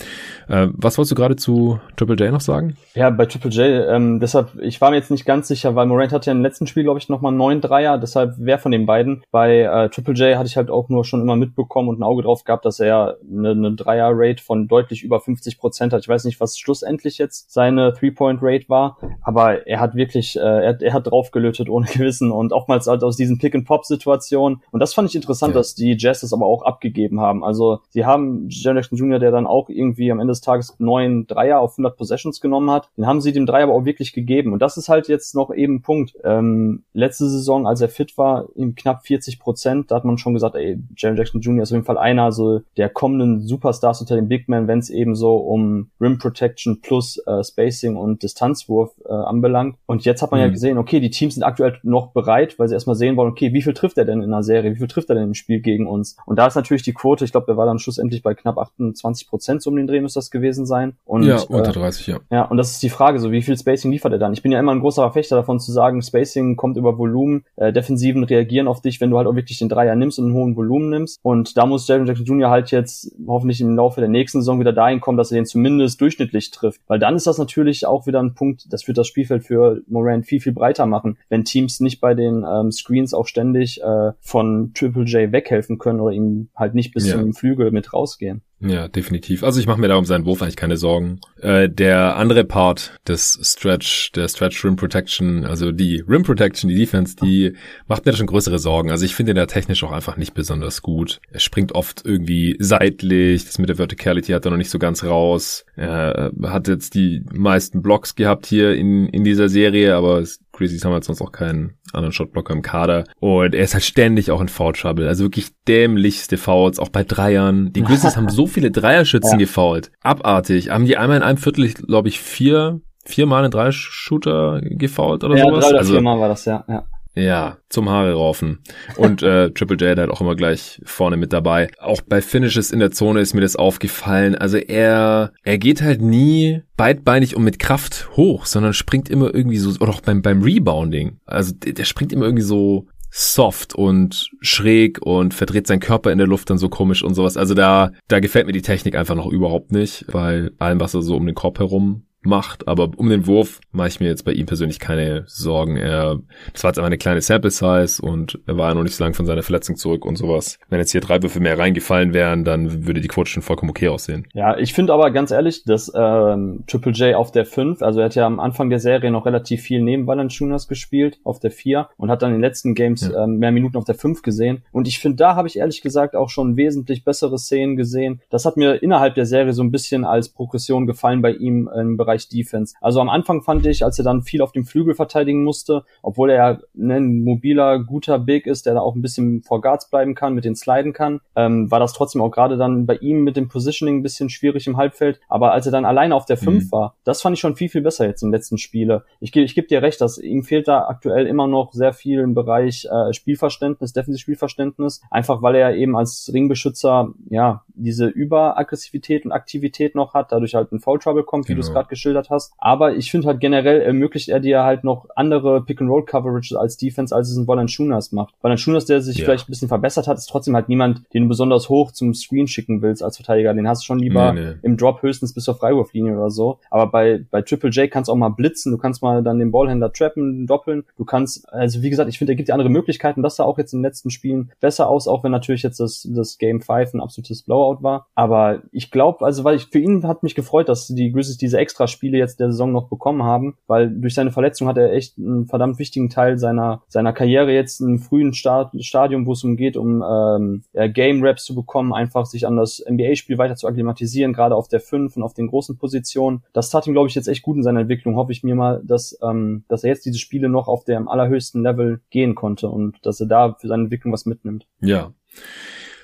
Äh, was wolltest du gerade zu Triple J noch sagen? Ja, bei Triple J, ähm, deshalb, ich war mir jetzt nicht ganz sicher, weil Morant hatte ja im letzten Spiel, glaube ich, nochmal neun Dreier, deshalb wer von den beiden. Bei äh, Triple J hatte ich halt auch nur schon immer mitbekommen und ein Auge drauf gehabt, dass er eine, eine Dreier-Rate von deutlich über 50 Prozent hat. Ich weiß nicht, was schlussendlich jetzt seine Three-Point-Rate war, aber er hat wirklich, äh, er, er hat draufgelötet ohne Gewissen und oftmals halt aus diesen Pick-and-Pop-Situationen. Und das fand ich interessant, ja. dass die Jazz das aber auch abgegeben haben. Also sie haben Jackson Jr., der dann auch irgendwie am Ende des Tages neun Dreier auf 100 Possessions genommen hat, den haben sie dem Dreier aber auch wirklich gegeben. Und das ist halt jetzt noch eben ein Punkt. Ähm, letzte Saison, als er fit war, in knapp 40 Prozent, da hat man schon gesagt, ey, Jaron Jackson Jr. ist auf jeden Fall einer so der kommenden Superstars unter den Big Men, wenn es eben so um Rim Protection plus äh, Spacing und Distanzwurf äh, anbelangt. Und jetzt hat man mhm. ja gesehen, okay, die Teams sind aktuell noch bereit, weil sie erstmal sehen wollen, okay, wie viel trifft er denn in einer Serie, wie viel trifft er denn im Spiel gegen uns? Und da ist natürlich die Quote, ich glaube, der war dann schlussendlich bei knapp 28 Prozent, so um den Dreh müsste das gewesen sein. Und, ja, unter 30, äh, ja. Ja, und das ist die Frage, so wie viel Spacing liefert er dann? Ich bin ja immer ein großer Verfechter davon zu sagen, Spacing kommt über Volumen, äh, Defensiven reagieren auf dich, wenn du halt auch wirklich den Dreier nimmst und einen hohen Volumen nimmst. Und da muss Jaron Jackson Jr. halt jetzt hoffentlich im Laufe der nächsten Saison wieder dahin kommen, dass er den zumindest durchschnittlich trifft. Weil dann ist das natürlich auch wieder ein Punkt, das wird das Spielfeld für Moran viel, viel breiter machen, wenn Teams nicht bei den ähm, Screens auch ständig äh, von Triple J weghelfen können oder ihm halt nicht bis ja. zum Flügel mit rausgehen. Ja, definitiv. Also ich mache mir da um seinen Wurf eigentlich keine Sorgen. Äh, der andere Part des Stretch, der Stretch Rim Protection, also die Rim Protection, die Defense, die macht mir da schon größere Sorgen. Also ich finde der technisch auch einfach nicht besonders gut. Er springt oft irgendwie seitlich, das mit der Verticality hat er noch nicht so ganz raus. Er hat jetzt die meisten Blocks gehabt hier in, in dieser Serie, aber es Grizzlies haben halt sonst auch keinen anderen Shotblocker im Kader. Und er ist halt ständig auch in Foul Trouble. Also wirklich dämlichste Fouls, auch bei Dreiern. Die Grizzlies haben so viele Dreierschützen ja. gefoult. Abartig. Haben die einmal in einem Viertel, glaube ich, vier, viermal einen Dreier-Shooter gefoult oder ja, sowas? Drei oder also, viermal war das, ja. ja. Ja, zum Haare raufen. Und äh, Triple J hat auch immer gleich vorne mit dabei. Auch bei Finishes in der Zone ist mir das aufgefallen. Also er, er geht halt nie beidbeinig und mit Kraft hoch, sondern springt immer irgendwie so, oder auch beim, beim Rebounding. Also der, der springt immer irgendwie so soft und schräg und verdreht seinen Körper in der Luft dann so komisch und sowas. Also da, da gefällt mir die Technik einfach noch überhaupt nicht, bei allem, was er so um den Korb herum macht, aber um den Wurf mache ich mir jetzt bei ihm persönlich keine Sorgen. Er, das war jetzt einfach eine kleine Sample Size und er war ja noch nicht so lange von seiner Verletzung zurück und sowas. Wenn jetzt hier drei Würfe mehr reingefallen wären, dann würde die Quote schon vollkommen okay aussehen. Ja, ich finde aber ganz ehrlich, dass ähm, Triple J auf der 5, also er hat ja am Anfang der Serie noch relativ viel neben Valanciunas gespielt, auf der 4 und hat dann in den letzten Games ja. ähm, mehr Minuten auf der 5 gesehen. Und ich finde, da habe ich ehrlich gesagt auch schon wesentlich bessere Szenen gesehen. Das hat mir innerhalb der Serie so ein bisschen als Progression gefallen bei ihm im Bereich Bereich Defense. Also am Anfang fand ich, als er dann viel auf dem Flügel verteidigen musste, obwohl er ja ne, ein mobiler, guter Big ist, der da auch ein bisschen vor Guards bleiben kann, mit den sliden kann, ähm, war das trotzdem auch gerade dann bei ihm mit dem Positioning ein bisschen schwierig im Halbfeld. Aber als er dann alleine auf der 5 mhm. war, das fand ich schon viel, viel besser jetzt im letzten Spiele. Ich, ich gebe dir recht, dass ihm fehlt da aktuell immer noch sehr viel im Bereich äh, Spielverständnis, defensives Spielverständnis, einfach weil er eben als Ringbeschützer ja diese Überaggressivität und Aktivität noch hat, dadurch halt in Foul Trouble kommt, wie genau. du es gerade geschildert hast. Aber ich finde halt generell ermöglicht er dir halt noch andere Pick-and-Roll-Coverages als Defense, als es ein Valanciunas macht. Valanciunas, der sich yeah. vielleicht ein bisschen verbessert hat, ist trotzdem halt niemand, den du besonders hoch zum Screen schicken willst als Verteidiger. Den hast du schon lieber nee, nee. im Drop höchstens bis zur Freiwurflinie oder so. Aber bei, bei Triple J kannst du auch mal blitzen, du kannst mal dann den Ballhändler trappen, doppeln. Du kannst, also wie gesagt, ich finde, er gibt dir andere Möglichkeiten. Das sah auch jetzt in den letzten Spielen besser aus, auch wenn natürlich jetzt das, das Game 5 ein absolutes Blowout war. Aber ich glaube, also weil ich für ihn hat mich gefreut, dass die Grizzlies diese extra Spiele jetzt der Saison noch bekommen haben, weil durch seine Verletzung hat er echt einen verdammt wichtigen Teil seiner seiner Karriere jetzt im frühen Start, Stadium, wo es um geht, um ähm, Game Raps zu bekommen, einfach sich an das NBA-Spiel weiter zu akklimatisieren, gerade auf der 5 und auf den großen Positionen. Das tat ihm, glaube ich, jetzt echt gut in seiner Entwicklung. Hoffe ich mir mal, dass ähm, dass er jetzt diese Spiele noch auf dem allerhöchsten Level gehen konnte und dass er da für seine Entwicklung was mitnimmt. Ja.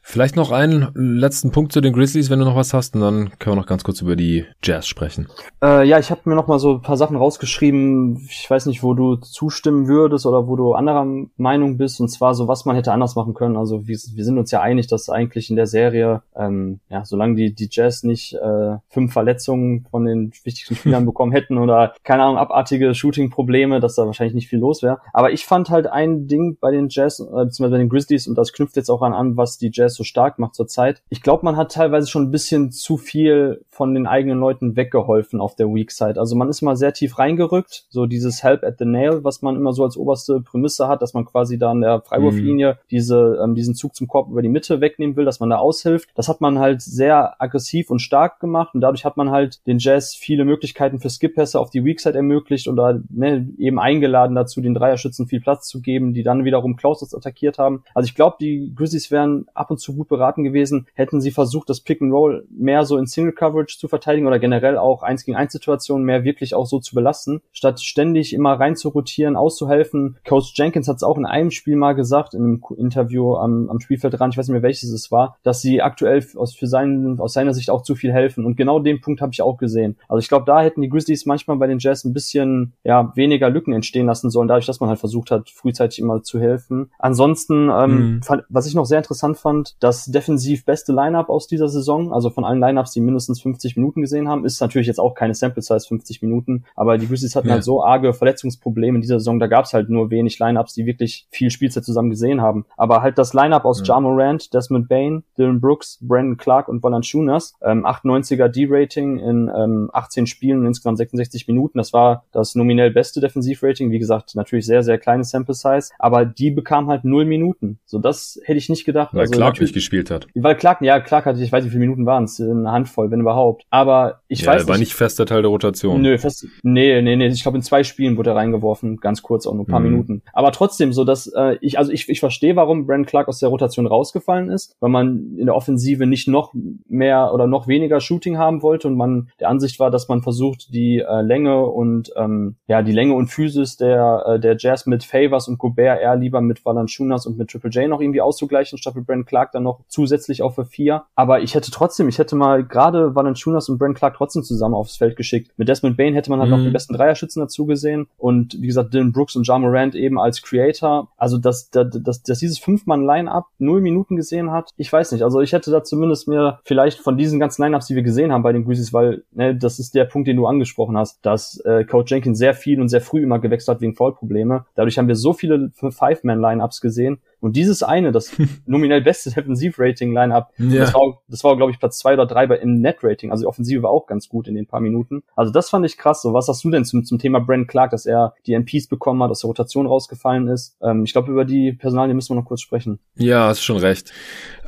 Vielleicht noch einen letzten Punkt zu den Grizzlies, wenn du noch was hast, und dann können wir noch ganz kurz über die Jazz sprechen. Äh, ja, ich habe mir noch mal so ein paar Sachen rausgeschrieben. Ich weiß nicht, wo du zustimmen würdest oder wo du anderer Meinung bist, und zwar so, was man hätte anders machen können. Also wir, wir sind uns ja einig, dass eigentlich in der Serie, ähm, ja, solange die, die Jazz nicht äh, fünf Verletzungen von den wichtigsten Spielern bekommen hätten oder keine Ahnung, abartige Shooting-Probleme, dass da wahrscheinlich nicht viel los wäre. Aber ich fand halt ein Ding bei den Jazz, äh, beziehungsweise bei den Grizzlies, und das knüpft jetzt auch an, an was die Jazz so stark macht zurzeit. Ich glaube, man hat teilweise schon ein bisschen zu viel von den eigenen Leuten weggeholfen auf der Weak Side. Also man ist mal sehr tief reingerückt, so dieses Help at the Nail, was man immer so als oberste Prämisse hat, dass man quasi da an der Freiwurflinie mhm. diese, ähm, diesen Zug zum Korb über die Mitte wegnehmen will, dass man da aushilft. Das hat man halt sehr aggressiv und stark gemacht und dadurch hat man halt den Jazz viele Möglichkeiten für Skip-Pässe auf die Weak Side ermöglicht oder ne, eben eingeladen dazu, den Dreierschützen viel Platz zu geben, die dann wiederum Klaus attackiert haben. Also ich glaube, die Grizzlies wären ab und zu gut beraten gewesen, hätten sie versucht, das Pick and Roll mehr so in Single Coverage zu verteidigen oder generell auch eins gegen eins Situationen mehr wirklich auch so zu belassen, statt ständig immer rein zu rotieren, auszuhelfen. Coach Jenkins hat es auch in einem Spiel mal gesagt, in einem Interview am, am Spielfeldrand, ich weiß nicht mehr welches es war, dass sie aktuell aus, für seinen, aus seiner Sicht auch zu viel helfen. Und genau den Punkt habe ich auch gesehen. Also ich glaube, da hätten die Grizzlies manchmal bei den Jazz ein bisschen ja weniger Lücken entstehen lassen sollen, dadurch, dass man halt versucht hat, frühzeitig immer zu helfen. Ansonsten, ähm, mhm. fand, was ich noch sehr interessant fand, das defensiv beste Lineup aus dieser Saison, also von allen Lineups, die mindestens 50 Minuten gesehen haben, ist natürlich jetzt auch keine Sample Size 50 Minuten, aber die Grizzlies hatten ja. halt so arge Verletzungsprobleme in dieser Saison, da gab es halt nur wenig Lineups, die wirklich viel Spielzeit zusammen gesehen haben. Aber halt das Lineup aus ja. Ja Morant, Desmond Bain, Dylan Brooks, Brandon Clark und Valanciunas, ähm, 98er D-Rating in ähm, 18 Spielen und insgesamt 66 Minuten, das war das nominell beste Defensivrating, wie gesagt, natürlich sehr, sehr kleine Sample Size, aber die bekam halt null Minuten. So, das hätte ich nicht gedacht. Weil also, Clark nicht gespielt hat. Weil Clark, ja, Clark hatte, ich weiß nicht, wie viele Minuten waren es, eine Handvoll, wenn überhaupt. Aber ich ja, weiß nicht. war nicht fester Teil der Rotation. Nö, fest, nee, nee, nee, ich glaube in zwei Spielen wurde er reingeworfen, ganz kurz, auch nur ein paar mhm. Minuten. Aber trotzdem so, dass äh, ich, also ich, ich verstehe, warum Brand Clark aus der Rotation rausgefallen ist, weil man in der Offensive nicht noch mehr oder noch weniger Shooting haben wollte und man der Ansicht war, dass man versucht, die äh, Länge und ähm, ja, die Länge und Physis der, äh, der Jazz mit Favors und Gobert eher lieber mit Valanciunas und mit Triple J noch irgendwie auszugleichen, statt mit Brand Clark dann noch zusätzlich auf für vier. Aber ich hätte trotzdem, ich hätte mal gerade Valanciunas und Brand Clark trotzdem zusammen aufs Feld geschickt. Mit Desmond Bain hätte man halt mhm. noch den besten Dreierschützen dazu gesehen und wie gesagt, Dylan Brooks und Ja Morant eben als Creator. Also, dass, dass, dass, dass dieses Fünf-Mann-Line-Up null Minuten gesehen hat, ich weiß nicht. Also, ich hätte da zumindest mir vielleicht von diesen ganzen Line-Ups, die wir gesehen haben bei den Grizzlies, weil ne, das ist der Punkt, den du angesprochen hast, dass äh, Coach Jenkins sehr viel und sehr früh immer gewechselt hat wegen Foul-Probleme. Dadurch haben wir so viele Five-Man-Line-Ups gesehen, und dieses eine, das nominell beste Defensiv-Rating-Line-Up, ja. das war, das war glaube ich, Platz zwei oder drei bei, im Net-Rating. Also die Offensive war auch ganz gut in den paar Minuten. Also das fand ich krass. So, was hast du denn zum, zum Thema Brent Clark, dass er die MPs bekommen hat, dass der Rotation rausgefallen ist? Ähm, ich glaube, über die Personalien müssen wir noch kurz sprechen. Ja, hast schon recht.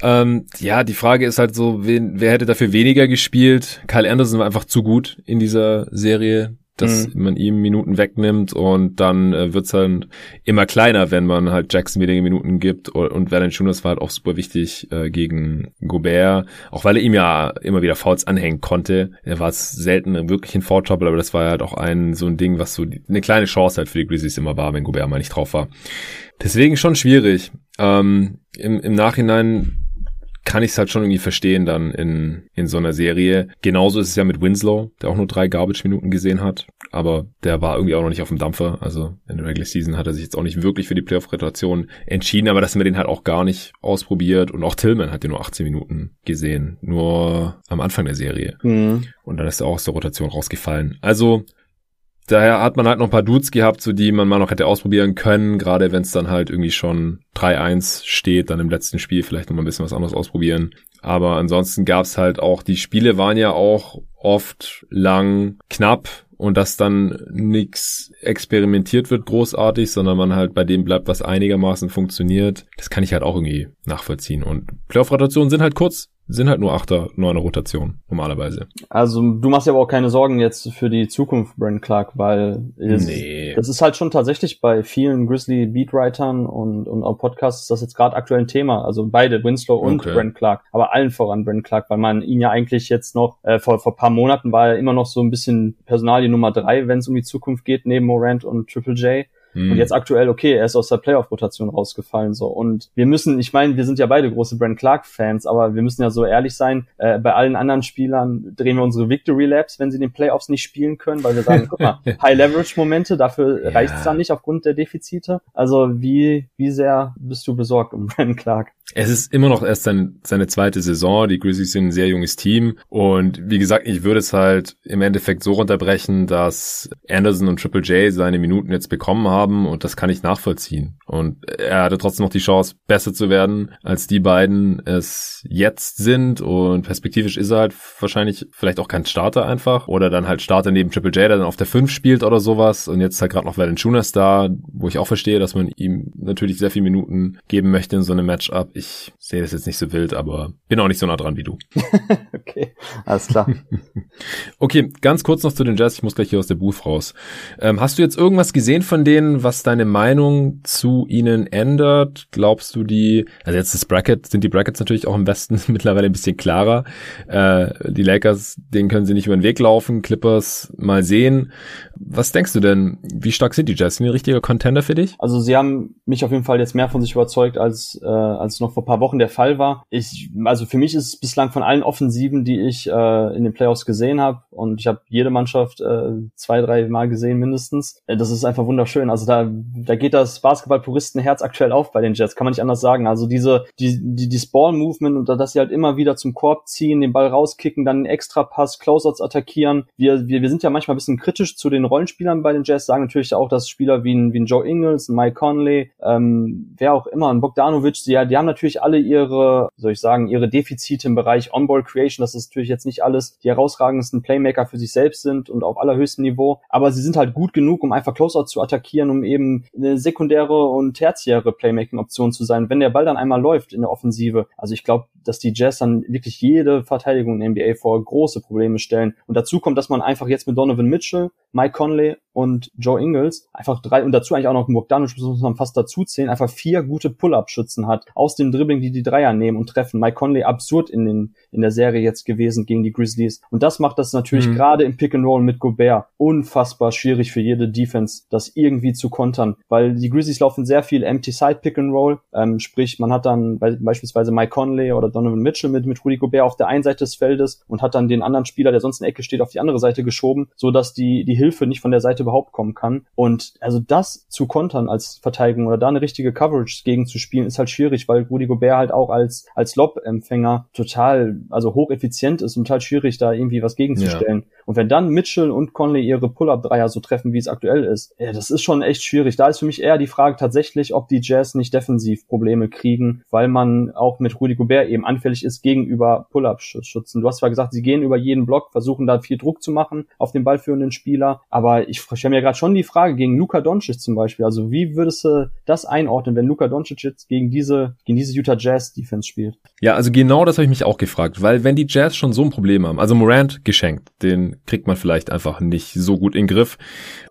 Ähm, ja, die Frage ist halt so, wen, wer hätte dafür weniger gespielt? Kyle Anderson war einfach zu gut in dieser Serie dass mhm. man ihm Minuten wegnimmt und dann äh, wird's dann immer kleiner, wenn man halt Jackson weniger Minuten gibt und, und Valanciunas war halt auch super wichtig äh, gegen Gobert, auch weil er ihm ja immer wieder Fouls anhängen konnte. Er war es selten wirklich in Foul Trouble, aber das war halt auch ein so ein Ding, was so die, eine kleine Chance halt für die Grizzlies immer war, wenn Gobert mal nicht drauf war. Deswegen schon schwierig. Ähm, im, Im Nachhinein kann ich es halt schon irgendwie verstehen dann in, in so einer Serie. Genauso ist es ja mit Winslow, der auch nur drei Garbage-Minuten gesehen hat, aber der war irgendwie auch noch nicht auf dem Dampfer. Also in der Regular Season hat er sich jetzt auch nicht wirklich für die Playoff-Rotation entschieden, aber das haben wir den halt auch gar nicht ausprobiert und auch Tillman hat ja nur 18 Minuten gesehen, nur am Anfang der Serie. Mhm. Und dann ist er auch aus der Rotation rausgefallen. Also daher hat man halt noch ein paar Dudes gehabt, so die man mal noch hätte ausprobieren können, gerade wenn es dann halt irgendwie schon 3-1 steht, dann im letzten Spiel vielleicht noch mal ein bisschen was anderes ausprobieren. Aber ansonsten gab's halt auch, die Spiele waren ja auch oft lang, knapp und dass dann nichts experimentiert wird großartig, sondern man halt bei dem bleibt, was einigermaßen funktioniert. Das kann ich halt auch irgendwie nachvollziehen. Und Playoff-Rotationen sind halt kurz sind halt nur Achter, neune Rotation normalerweise. Also du machst ja aber auch keine Sorgen jetzt für die Zukunft, Brent Clark, weil es, nee. das ist halt schon tatsächlich bei vielen Grizzly Beatwritern und, und auch Podcasts das jetzt gerade aktuell ein Thema. Also beide, Winslow und okay. Brent Clark, aber allen voran Brent Clark, weil man ihn ja eigentlich jetzt noch, äh, vor, vor paar Monaten war er immer noch so ein bisschen Personalie Nummer drei, wenn es um die Zukunft geht, neben Morant und Triple J. Mhm. Und jetzt aktuell, okay, er ist aus der Playoff-Rotation rausgefallen so. Und wir müssen, ich meine, wir sind ja beide große Brand Clark-Fans, aber wir müssen ja so ehrlich sein, äh, bei allen anderen Spielern drehen wir unsere Victory Labs, wenn sie den Playoffs nicht spielen können, weil wir sagen, guck mal, High-Leverage-Momente, dafür ja. reicht es dann nicht aufgrund der Defizite. Also wie, wie sehr bist du besorgt um Brandon Clark? Es ist immer noch erst sein, seine zweite Saison. Die Grizzlies sind ein sehr junges Team. Und wie gesagt, ich würde es halt im Endeffekt so runterbrechen, dass Anderson und Triple J seine Minuten jetzt bekommen haben und das kann ich nachvollziehen. Und er hatte trotzdem noch die Chance, besser zu werden, als die beiden es jetzt sind. Und perspektivisch ist er halt wahrscheinlich vielleicht auch kein Starter einfach. Oder dann halt Starter neben Triple J, der dann auf der 5 spielt oder sowas. Und jetzt halt gerade noch Valanciunas da, wo ich auch verstehe, dass man ihm natürlich sehr viele Minuten geben möchte in so einem Matchup ich sehe das jetzt nicht so wild, aber bin auch nicht so nah dran wie du. okay, alles klar. okay, ganz kurz noch zu den Jazz. Ich muss gleich hier aus der Booth raus. Ähm, hast du jetzt irgendwas gesehen von denen, was deine Meinung zu ihnen ändert? Glaubst du die, also jetzt das Bracket, sind die Brackets natürlich auch im Westen mittlerweile ein bisschen klarer. Äh, die Lakers, denen können sie nicht über den Weg laufen. Clippers mal sehen. Was denkst du denn? Wie stark sind die Jazz? Sind die ein richtiger Contender für dich? Also sie haben mich auf jeden Fall jetzt mehr von sich überzeugt, als, äh, als noch vor paar Wochen der Fall war. Ich, also für mich ist es bislang von allen Offensiven, die ich äh, in den Playoffs gesehen habe, und ich habe jede Mannschaft äh, zwei, drei Mal gesehen mindestens. Äh, das ist einfach wunderschön. Also da, da geht das Basketball-Puristen-Herz aktuell auf bei den Jets, kann man nicht anders sagen. Also diese, die, die, die Ball-Movement und dass sie halt immer wieder zum Korb ziehen, den Ball rauskicken, dann einen Extra-Pass, Closeouts attackieren. Wir, wir, wir sind ja manchmal ein bisschen kritisch zu den Rollenspielern bei den Jets, sagen natürlich auch, dass Spieler wie ein, wie ein Joe Ingles, ein Mike Conley, ähm, wer auch immer, ein Bogdanovic, die, die haben natürlich alle ihre, soll ich sagen, ihre Defizite im Bereich On-Ball Creation. Das ist natürlich jetzt nicht alles die herausragendsten Playmaker für sich selbst sind und auf allerhöchstem Niveau, aber sie sind halt gut genug, um einfach Closeout zu attackieren, um eben eine sekundäre und tertiäre Playmaking-Option zu sein. Wenn der Ball dann einmal läuft in der Offensive, also ich glaube, dass die Jazz dann wirklich jede Verteidigung in der NBA vor große Probleme stellen. Und dazu kommt, dass man einfach jetzt mit Donovan Mitchell, Mike Conley und Joe Ingles einfach drei und dazu eigentlich auch noch Bogdanovic muss man fast dazu zählen, einfach vier gute Pull-up-Schützen hat aus dem Dribbling, die die Dreier nehmen und treffen. Mike Conley absurd in den in der Serie jetzt gewesen gegen die Grizzlies und das macht das natürlich mhm. gerade im Pick and Roll mit Gobert unfassbar schwierig für jede Defense, das irgendwie zu kontern, weil die Grizzlies laufen sehr viel Empty Side Pick and Roll, ähm, sprich man hat dann beispielsweise Mike Conley oder Donovan Mitchell mit, mit Rudy Gobert auf der einen Seite des Feldes und hat dann den anderen Spieler, der sonst in der Ecke steht, auf die andere Seite geschoben, so dass die, die Hilfe nicht von der Seite überhaupt kommen kann. Und also das zu kontern als Verteidigung oder da eine richtige Coverage gegen zu spielen, ist halt schwierig, weil Rudy Gobert halt auch als, als Lob-Empfänger total, also hocheffizient ist und total schwierig, da irgendwie was gegenzustellen. Ja. Und wenn dann Mitchell und Conley ihre Pull-Up-Dreier so treffen, wie es aktuell ist, ja, das ist schon echt schwierig. Da ist für mich eher die Frage tatsächlich, ob die Jazz nicht defensiv Probleme kriegen, weil man auch mit Rudy Gobert eben anfällig ist gegenüber Pull-Up-Schützen. Du hast zwar gesagt, sie gehen über jeden Block, versuchen da viel Druck zu machen auf den ballführenden Spieler, aber ich stelle mir gerade schon die Frage gegen Luka Doncic zum Beispiel. Also wie würdest du das einordnen, wenn Luka Doncic jetzt gegen diese, gegen diese Utah Jazz Defense spielt? Ja, also genau das habe ich mich auch gefragt, weil wenn die Jazz schon so ein Problem haben, also Morant geschenkt, den kriegt man vielleicht einfach nicht so gut in den Griff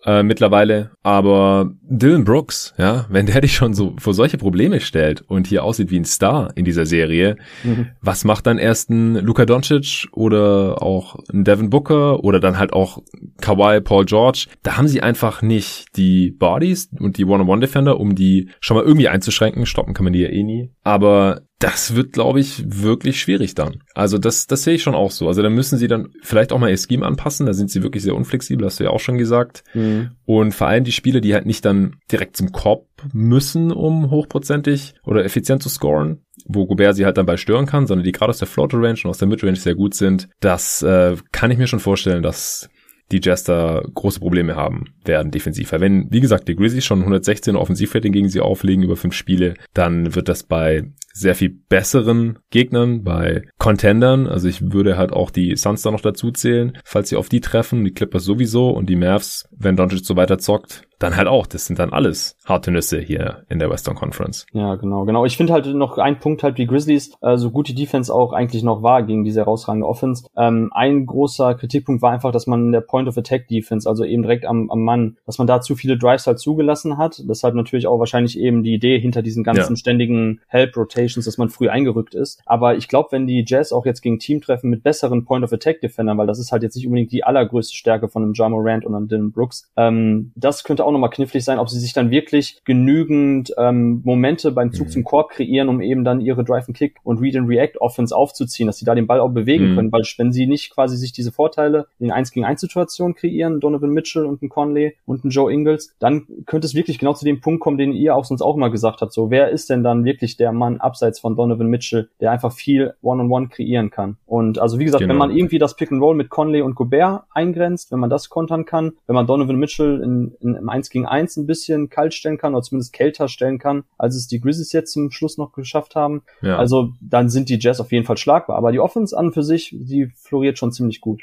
äh, mittlerweile. Aber Dylan Brooks, ja, wenn der dich schon so vor solche Probleme stellt und hier aussieht wie ein Star in dieser Serie, mhm. was macht dann erst ein Luka Doncic oder auch ein Devin Booker oder dann halt auch Kawhi, Paul George? Da haben sie einfach nicht die Bodies und die One-on-One-Defender, um die schon mal irgendwie einzuschränken. Stoppen kann man die ja eh nie. Aber das wird, glaube ich, wirklich schwierig dann. Also das, das sehe ich schon auch so. Also da müssen sie dann vielleicht auch mal ihr Scheme anpassen. Da sind sie wirklich sehr unflexibel, hast du ja auch schon gesagt. Mhm. Und vor allem die Spiele, die halt nicht dann direkt zum Korb müssen, um hochprozentig oder effizient zu scoren, wo Gobert sie halt dann bei stören kann, sondern die gerade aus der Floater Range und aus der Midrange sehr gut sind. Das äh, kann ich mir schon vorstellen, dass die da große Probleme haben werden defensiv. Weil wenn, wie gesagt, die Grizzlies schon 116 Offensivrating gegen sie auflegen über fünf Spiele, dann wird das bei sehr viel besseren Gegnern, bei Contendern, also ich würde halt auch die Suns da noch dazu zählen, falls sie auf die treffen, die Clippers sowieso und die Mavs, wenn Doncic so weiter zockt, dann halt auch. Das sind dann alles harte Nüsse hier in der Western Conference. Ja, genau, genau. Ich finde halt noch ein Punkt halt wie Grizzlies, äh, so gut die Defense auch eigentlich noch war gegen diese herausragende Offense. Ähm, ein großer Kritikpunkt war einfach, dass man in der Point of Attack Defense, also eben direkt am, am Mann, dass man da zu viele Drives halt zugelassen hat. Deshalb natürlich auch wahrscheinlich eben die Idee hinter diesen ganzen ja. ständigen Help Rotations, dass man früh eingerückt ist. Aber ich glaube, wenn die Jazz auch jetzt gegen Team treffen mit besseren Point of Attack Defendern, weil das ist halt jetzt nicht unbedingt die allergrößte Stärke von einem Jamo Rand und einem Dylan Brooks, ähm, das könnte auch auch nochmal knifflig sein, ob sie sich dann wirklich genügend ähm, Momente beim Zug mhm. zum Korb kreieren, um eben dann ihre Drive and Kick und Read and React Offense aufzuziehen, dass sie da den Ball auch bewegen mhm. können, weil wenn sie nicht quasi sich diese Vorteile in 1 gegen 1 Situationen kreieren, Donovan Mitchell und ein Conley und ein Joe Ingles, dann könnte es wirklich genau zu dem Punkt kommen, den ihr auch sonst auch immer gesagt habt, so wer ist denn dann wirklich der Mann abseits von Donovan Mitchell, der einfach viel One-on-One -on -One kreieren kann. Und also wie gesagt, genau. wenn man irgendwie das Pick and Roll mit Conley und Gobert eingrenzt, wenn man das kontern kann, wenn man Donovan Mitchell in, in, im 1 gegen 1 ein bisschen kalt stellen kann oder zumindest kälter stellen kann, als es die Grizzlies jetzt zum Schluss noch geschafft haben. Ja. Also dann sind die Jazz auf jeden Fall schlagbar. Aber die Offense an für sich, die floriert schon ziemlich gut.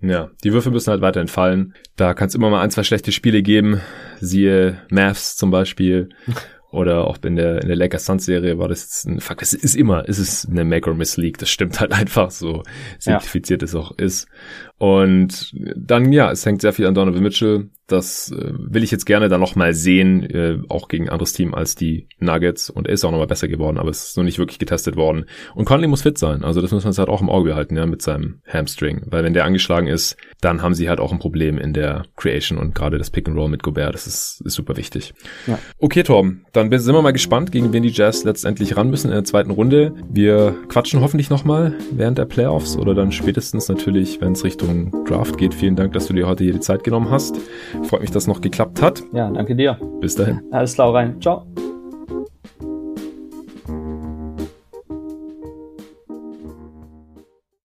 Ja, die Würfe müssen halt weiterhin fallen. Da kann es immer mal ein, zwei schlechte Spiele geben. Siehe Mavs zum Beispiel. Oder auch in der, in der Lakers Suns Serie war das jetzt ein Fakt. Es ist immer, es ist eine Make or Miss League. Das stimmt halt einfach so simplifiziert ja. es auch ist. Und dann, ja, es hängt sehr viel an Donovan Mitchell. Das äh, will ich jetzt gerne dann nochmal sehen, äh, auch gegen ein anderes Team als die Nuggets. Und er ist auch nochmal besser geworden, aber es ist noch nicht wirklich getestet worden. Und Conley muss fit sein. Also das muss man jetzt halt auch im Auge behalten, ja, mit seinem Hamstring. Weil wenn der angeschlagen ist, dann haben sie halt auch ein Problem in der Creation und gerade das Pick and Roll mit Gobert, das ist, ist super wichtig. Ja. Okay, Torben, dann sind wir mal gespannt, gegen wen die Jazz letztendlich ran müssen in der zweiten Runde. Wir quatschen hoffentlich nochmal während der Playoffs oder dann spätestens natürlich, wenn es Richtung Draft geht. Vielen Dank, dass du dir heute hier die Zeit genommen hast. Freut mich, dass noch geklappt hat. Ja, danke dir. Bis dahin. Alles klar, rein. Ciao.